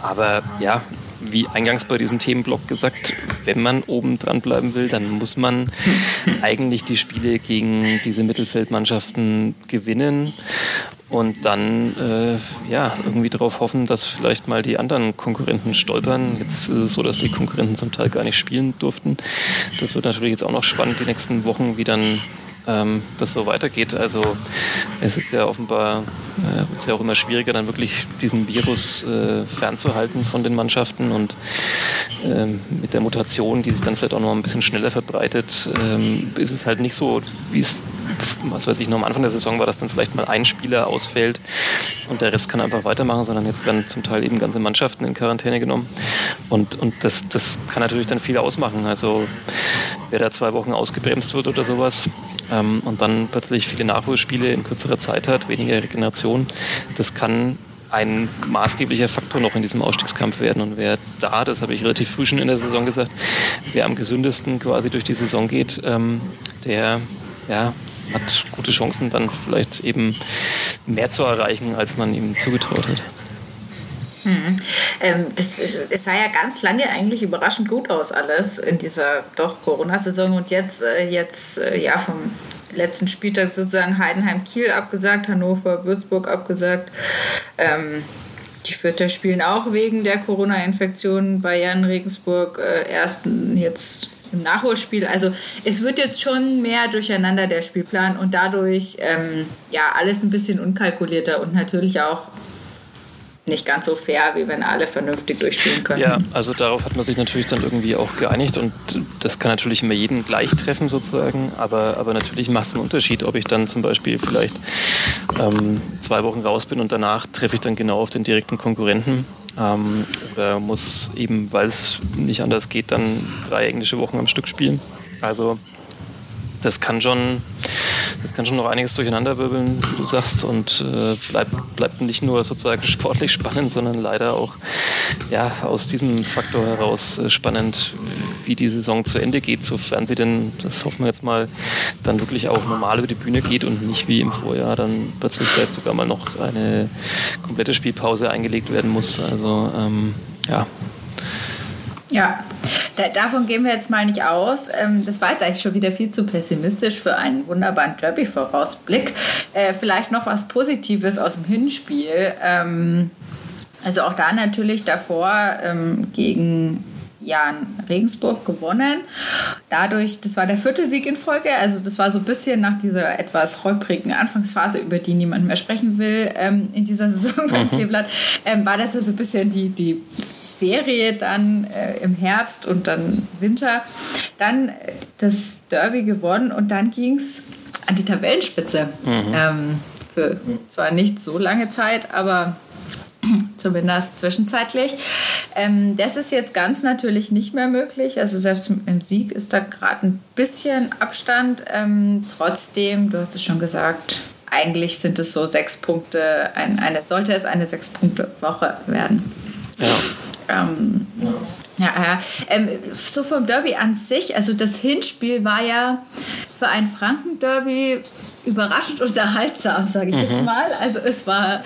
aber ja, wie eingangs bei diesem Themenblock gesagt, wenn man oben dran bleiben will, dann muss man eigentlich die Spiele gegen diese Mittelfeldmannschaften gewinnen und dann äh, ja irgendwie darauf hoffen, dass vielleicht mal die anderen Konkurrenten stolpern. Jetzt ist es so, dass die Konkurrenten zum Teil gar nicht spielen durften. Das wird natürlich jetzt auch noch spannend die nächsten Wochen, wie dann ähm, das so weitergeht. Also es ist ja offenbar äh, wird ja auch immer schwieriger, dann wirklich diesen Virus äh, fernzuhalten von den Mannschaften und ähm, mit der Mutation, die sich dann vielleicht auch noch ein bisschen schneller verbreitet, ähm, ist es halt nicht so, wie es was weiß ich, nur am Anfang der Saison war, dass dann vielleicht mal ein Spieler ausfällt und der Rest kann einfach weitermachen, sondern jetzt werden zum Teil eben ganze Mannschaften in Quarantäne genommen. Und, und das, das kann natürlich dann viel ausmachen. Also wer da zwei Wochen ausgebremst wird oder sowas ähm, und dann plötzlich viele Nachholspiele in kürzerer Zeit hat, weniger Regeneration, das kann ein maßgeblicher Faktor noch in diesem Ausstiegskampf werden. Und wer da, das habe ich relativ früh schon in der Saison gesagt, wer am gesündesten quasi durch die Saison geht, ähm, der ja, hat gute Chancen, dann vielleicht eben mehr zu erreichen, als man ihm zugetraut hat. Hm. Das, es sah ja ganz lange eigentlich überraschend gut aus alles in dieser doch Corona-Saison und jetzt, äh, jetzt äh, ja vom letzten Spieltag sozusagen Heidenheim-Kiel abgesagt, Hannover, Würzburg abgesagt. Ähm, die Vierter spielen auch wegen der Corona-Infektion Bayern, Regensburg, äh, ersten jetzt im Nachholspiel. Also es wird jetzt schon mehr durcheinander der Spielplan und dadurch ähm, ja alles ein bisschen unkalkulierter und natürlich auch nicht ganz so fair, wie wenn alle vernünftig durchspielen können. Ja, also darauf hat man sich natürlich dann irgendwie auch geeinigt und das kann natürlich immer jeden gleich treffen sozusagen, aber, aber natürlich macht es einen Unterschied, ob ich dann zum Beispiel vielleicht ähm, zwei Wochen raus bin und danach treffe ich dann genau auf den direkten Konkurrenten ähm, oder muss eben, weil es nicht anders geht, dann drei englische Wochen am Stück spielen. Also das kann schon das kann schon noch einiges durcheinanderwirbeln, wie du sagst, und äh, bleibt, bleibt nicht nur sozusagen sportlich spannend, sondern leider auch ja, aus diesem Faktor heraus äh, spannend, wie die Saison zu Ende geht, sofern sie denn, das hoffen wir jetzt mal, dann wirklich auch normal über die Bühne geht und nicht wie im Vorjahr dann plötzlich vielleicht sogar mal noch eine komplette Spielpause eingelegt werden muss. Also ähm, ja, ja, da, davon gehen wir jetzt mal nicht aus. Ähm, das war jetzt eigentlich schon wieder viel zu pessimistisch für einen wunderbaren Derby-Vorausblick. Äh, vielleicht noch was Positives aus dem Hinspiel. Ähm, also auch da natürlich davor ähm, gegen Jahren Regensburg gewonnen. Dadurch, das war der vierte Sieg in Folge, also das war so ein bisschen nach dieser etwas holprigen Anfangsphase, über die niemand mehr sprechen will ähm, in dieser Saison beim mhm. Kleeblatt, ähm, war das ja so ein bisschen die, die Serie dann äh, im Herbst und dann Winter. Dann äh, das Derby gewonnen und dann ging es an die Tabellenspitze. Mhm. Ähm, für zwar nicht so lange Zeit, aber zumindest zwischenzeitlich. Ähm, das ist jetzt ganz natürlich nicht mehr möglich. Also selbst im Sieg ist da gerade ein bisschen Abstand. Ähm, trotzdem, du hast es schon gesagt, eigentlich sind es so sechs Punkte. Ein, eine, sollte es eine sechs Punkte Woche werden. Ja. Ähm, ja, ja. Ähm, so vom Derby an sich, also das Hinspiel war ja für ein Franken-Derby überraschend unterhaltsam, sage ich mhm. jetzt mal. Also es war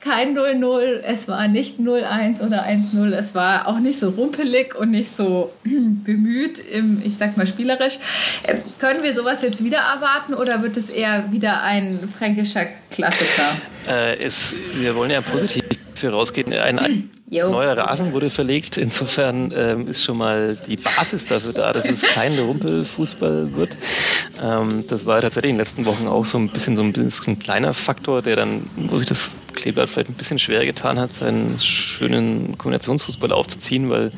kein 0-0, es war nicht 0-1 oder 1-0, es war auch nicht so rumpelig und nicht so bemüht, im, ich sag mal spielerisch. Äh, können wir sowas jetzt wieder erwarten oder wird es eher wieder ein fränkischer Klassiker? Äh, es, wir wollen ja positiv für rausgehen. Ein, ein neuer Rasen wurde verlegt. Insofern ähm, ist schon mal die Basis dafür da, dass es kein Rumpelfußball wird. Ähm, das war tatsächlich in den letzten Wochen auch so ein bisschen so ein bisschen kleiner Faktor, der dann, wo sich das Kleeblatt vielleicht ein bisschen schwer getan hat, seinen schönen Kombinationsfußball aufzuziehen, weil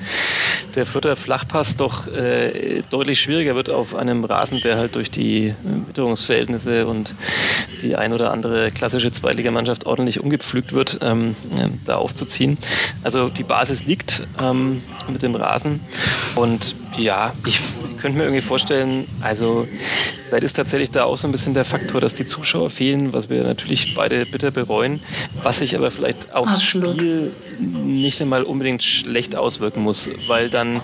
der Fürther Flachpass doch äh, deutlich schwieriger wird auf einem Rasen, der halt durch die Witterungsverhältnisse und die ein oder andere klassische Zweitligamannschaft ordentlich umgepflügt wird, ähm, da aufzuziehen. Also die Basis liegt ähm, mit dem Rasen und ja, ich könnte mir irgendwie vorstellen, also vielleicht ist tatsächlich da auch so ein bisschen der Faktor, dass die Zuschauer fehlen, was wir natürlich beide bitter bereuen, was sich aber vielleicht aufs Absolut. Spiel nicht einmal unbedingt schlecht auswirken muss, weil dann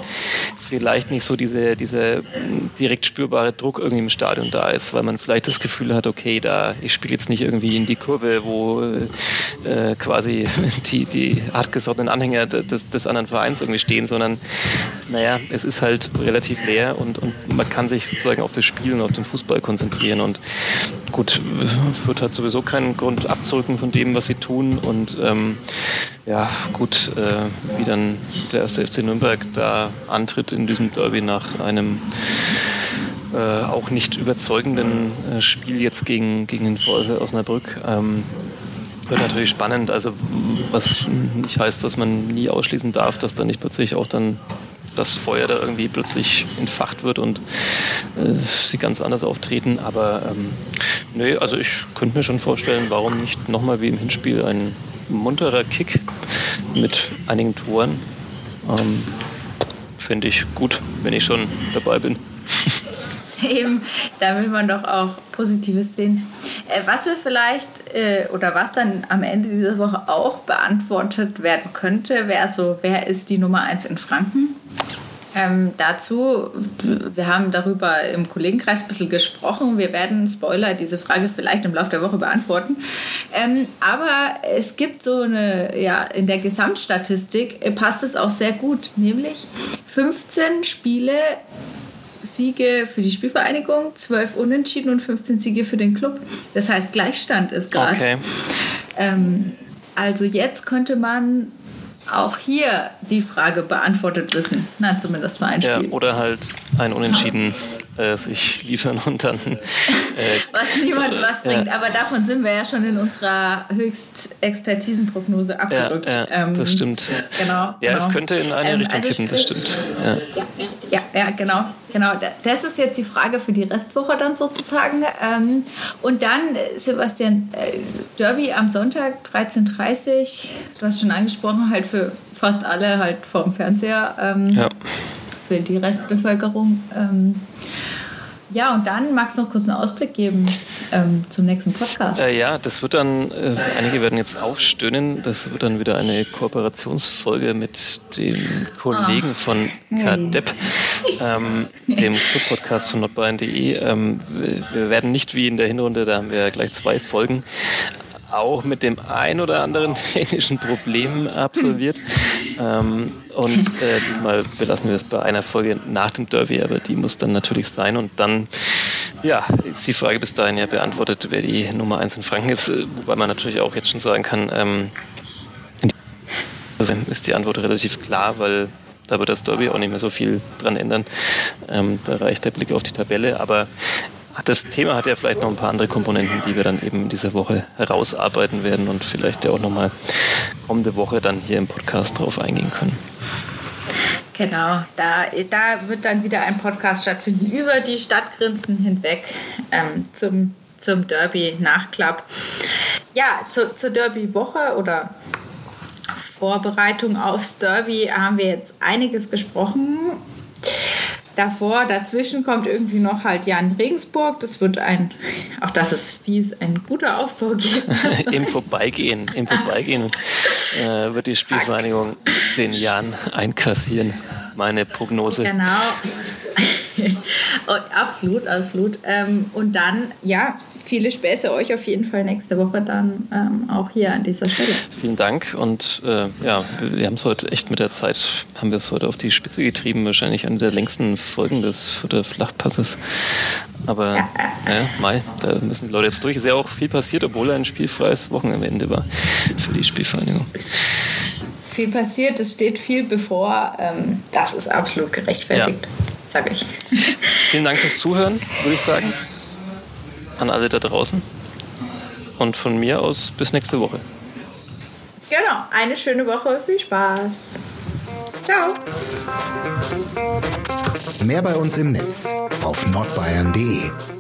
vielleicht nicht so diese, diese direkt spürbare Druck irgendwie im Stadion da ist, weil man vielleicht das Gefühl hat, okay, da ich spiele jetzt nicht irgendwie in die Kurve, wo äh, quasi die, die hartgesottenen Anhänger des, des anderen Vereins irgendwie stehen, sondern naja, es ist halt relativ leer und, und man kann sich sozusagen auf das Spiel und auf den Fußball konzentrieren und gut, Fürth hat sowieso keinen Grund abzurücken von dem, was sie tun und ähm, ja, gut, äh, wie dann der erste FC Nürnberg da antritt in diesem Derby nach einem äh, auch nicht überzeugenden äh, Spiel jetzt gegen, gegen den VfL Osnabrück. Ähm, wird natürlich spannend, also was nicht heißt, dass man nie ausschließen darf, dass da nicht plötzlich auch dann das Feuer da irgendwie plötzlich entfacht wird und äh, sie ganz anders auftreten. Aber ähm, nö, also ich könnte mir schon vorstellen, warum nicht nochmal wie im Hinspiel ein munterer Kick mit einigen Toren. Ähm, Finde ich gut, wenn ich schon dabei bin. Eben, da will man doch auch Positives sehen. Äh, was wir vielleicht äh, oder was dann am Ende dieser Woche auch beantwortet werden könnte, wäre so, wer ist die Nummer 1 in Franken? Ähm, dazu, wir haben darüber im Kollegenkreis ein bisschen gesprochen. Wir werden, Spoiler, diese Frage vielleicht im Laufe der Woche beantworten. Ähm, aber es gibt so eine, ja, in der Gesamtstatistik äh, passt es auch sehr gut, nämlich 15 Spiele Siege für die Spielvereinigung, 12 Unentschieden und 15 Siege für den Club. Das heißt, Gleichstand ist gerade. Okay. Ähm, also jetzt könnte man auch hier die Frage beantwortet wissen. Na, zumindest für ein Spiel. Ja, oder halt ein Unentschieden äh, sich liefern und dann. Äh, was niemand was bringt. Ja. Aber davon sind wir ja schon in unserer Höchstexpertisenprognose abgerückt. Ja, ja ähm, das stimmt. Genau. Ja, genau. es könnte in eine ähm, Richtung also kippen, das stimmt. Ja. ja, genau, genau. Das ist jetzt die Frage für die Restwoche dann sozusagen. Ähm, und dann, Sebastian, äh, Derby am Sonntag 13.30 du hast schon angesprochen, halt für fast alle halt vorm Fernseher. Ähm, ja für die Restbevölkerung. Ähm, ja, und dann magst du noch kurz einen Ausblick geben ähm, zum nächsten Podcast. Äh, ja, das wird dann, äh, einige werden jetzt aufstöhnen, das wird dann wieder eine Kooperationsfolge mit den Kollegen ah. von KDEP, ähm, dem Club-Podcast von notbayern.de. Ähm, wir werden nicht wie in der Hinrunde, da haben wir gleich zwei Folgen, auch mit dem ein oder anderen technischen Problem absolviert. ähm, und äh, diesmal belassen wir es bei einer Folge nach dem Derby, aber die muss dann natürlich sein. Und dann, ja, ist die Frage bis dahin ja beantwortet, wer die Nummer 1 in Franken ist. Äh, wobei man natürlich auch jetzt schon sagen kann, ähm, ist die Antwort relativ klar, weil da wird das Derby auch nicht mehr so viel dran ändern. Ähm, da reicht der Blick auf die Tabelle. Aber das Thema hat ja vielleicht noch ein paar andere Komponenten, die wir dann eben in dieser Woche herausarbeiten werden und vielleicht ja auch nochmal kommende Woche dann hier im Podcast drauf eingehen können. Genau, da, da wird dann wieder ein Podcast stattfinden über die Stadtgrenzen hinweg ähm, zum, zum Derby-Nachklapp. Ja, zu, zur Derby-Woche oder Vorbereitung aufs Derby haben wir jetzt einiges gesprochen davor, dazwischen kommt irgendwie noch halt Jan Regensburg. Das wird ein, auch das ist fies, ein guter Aufbau geben. Im Vorbeigehen, im Vorbeigehen äh, wird die Spielvereinigung den Jan einkassieren. Meine Prognose. Genau. absolut, absolut. Ähm, und dann, ja, viele Späße euch auf jeden Fall nächste Woche dann ähm, auch hier an dieser Stelle. Vielen Dank und äh, ja, wir haben es heute echt mit der Zeit, haben wir es heute auf die Spitze getrieben, wahrscheinlich eine der längsten Folgen des der Flachpasses. Aber ja. ja, Mai, da müssen die Leute jetzt durch. Ist ja auch viel passiert, obwohl ein spielfreies Wochenende war für die Spielvereinigung. Viel passiert, es steht viel bevor. Ähm, das ist absolut gerechtfertigt, ja. Sage ich. Vielen Dank fürs Zuhören, würde ich sagen an alle da draußen. Und von mir aus bis nächste Woche. Genau, eine schöne Woche. Viel Spaß. Ciao. Mehr bei uns im Netz auf nordbayern.de.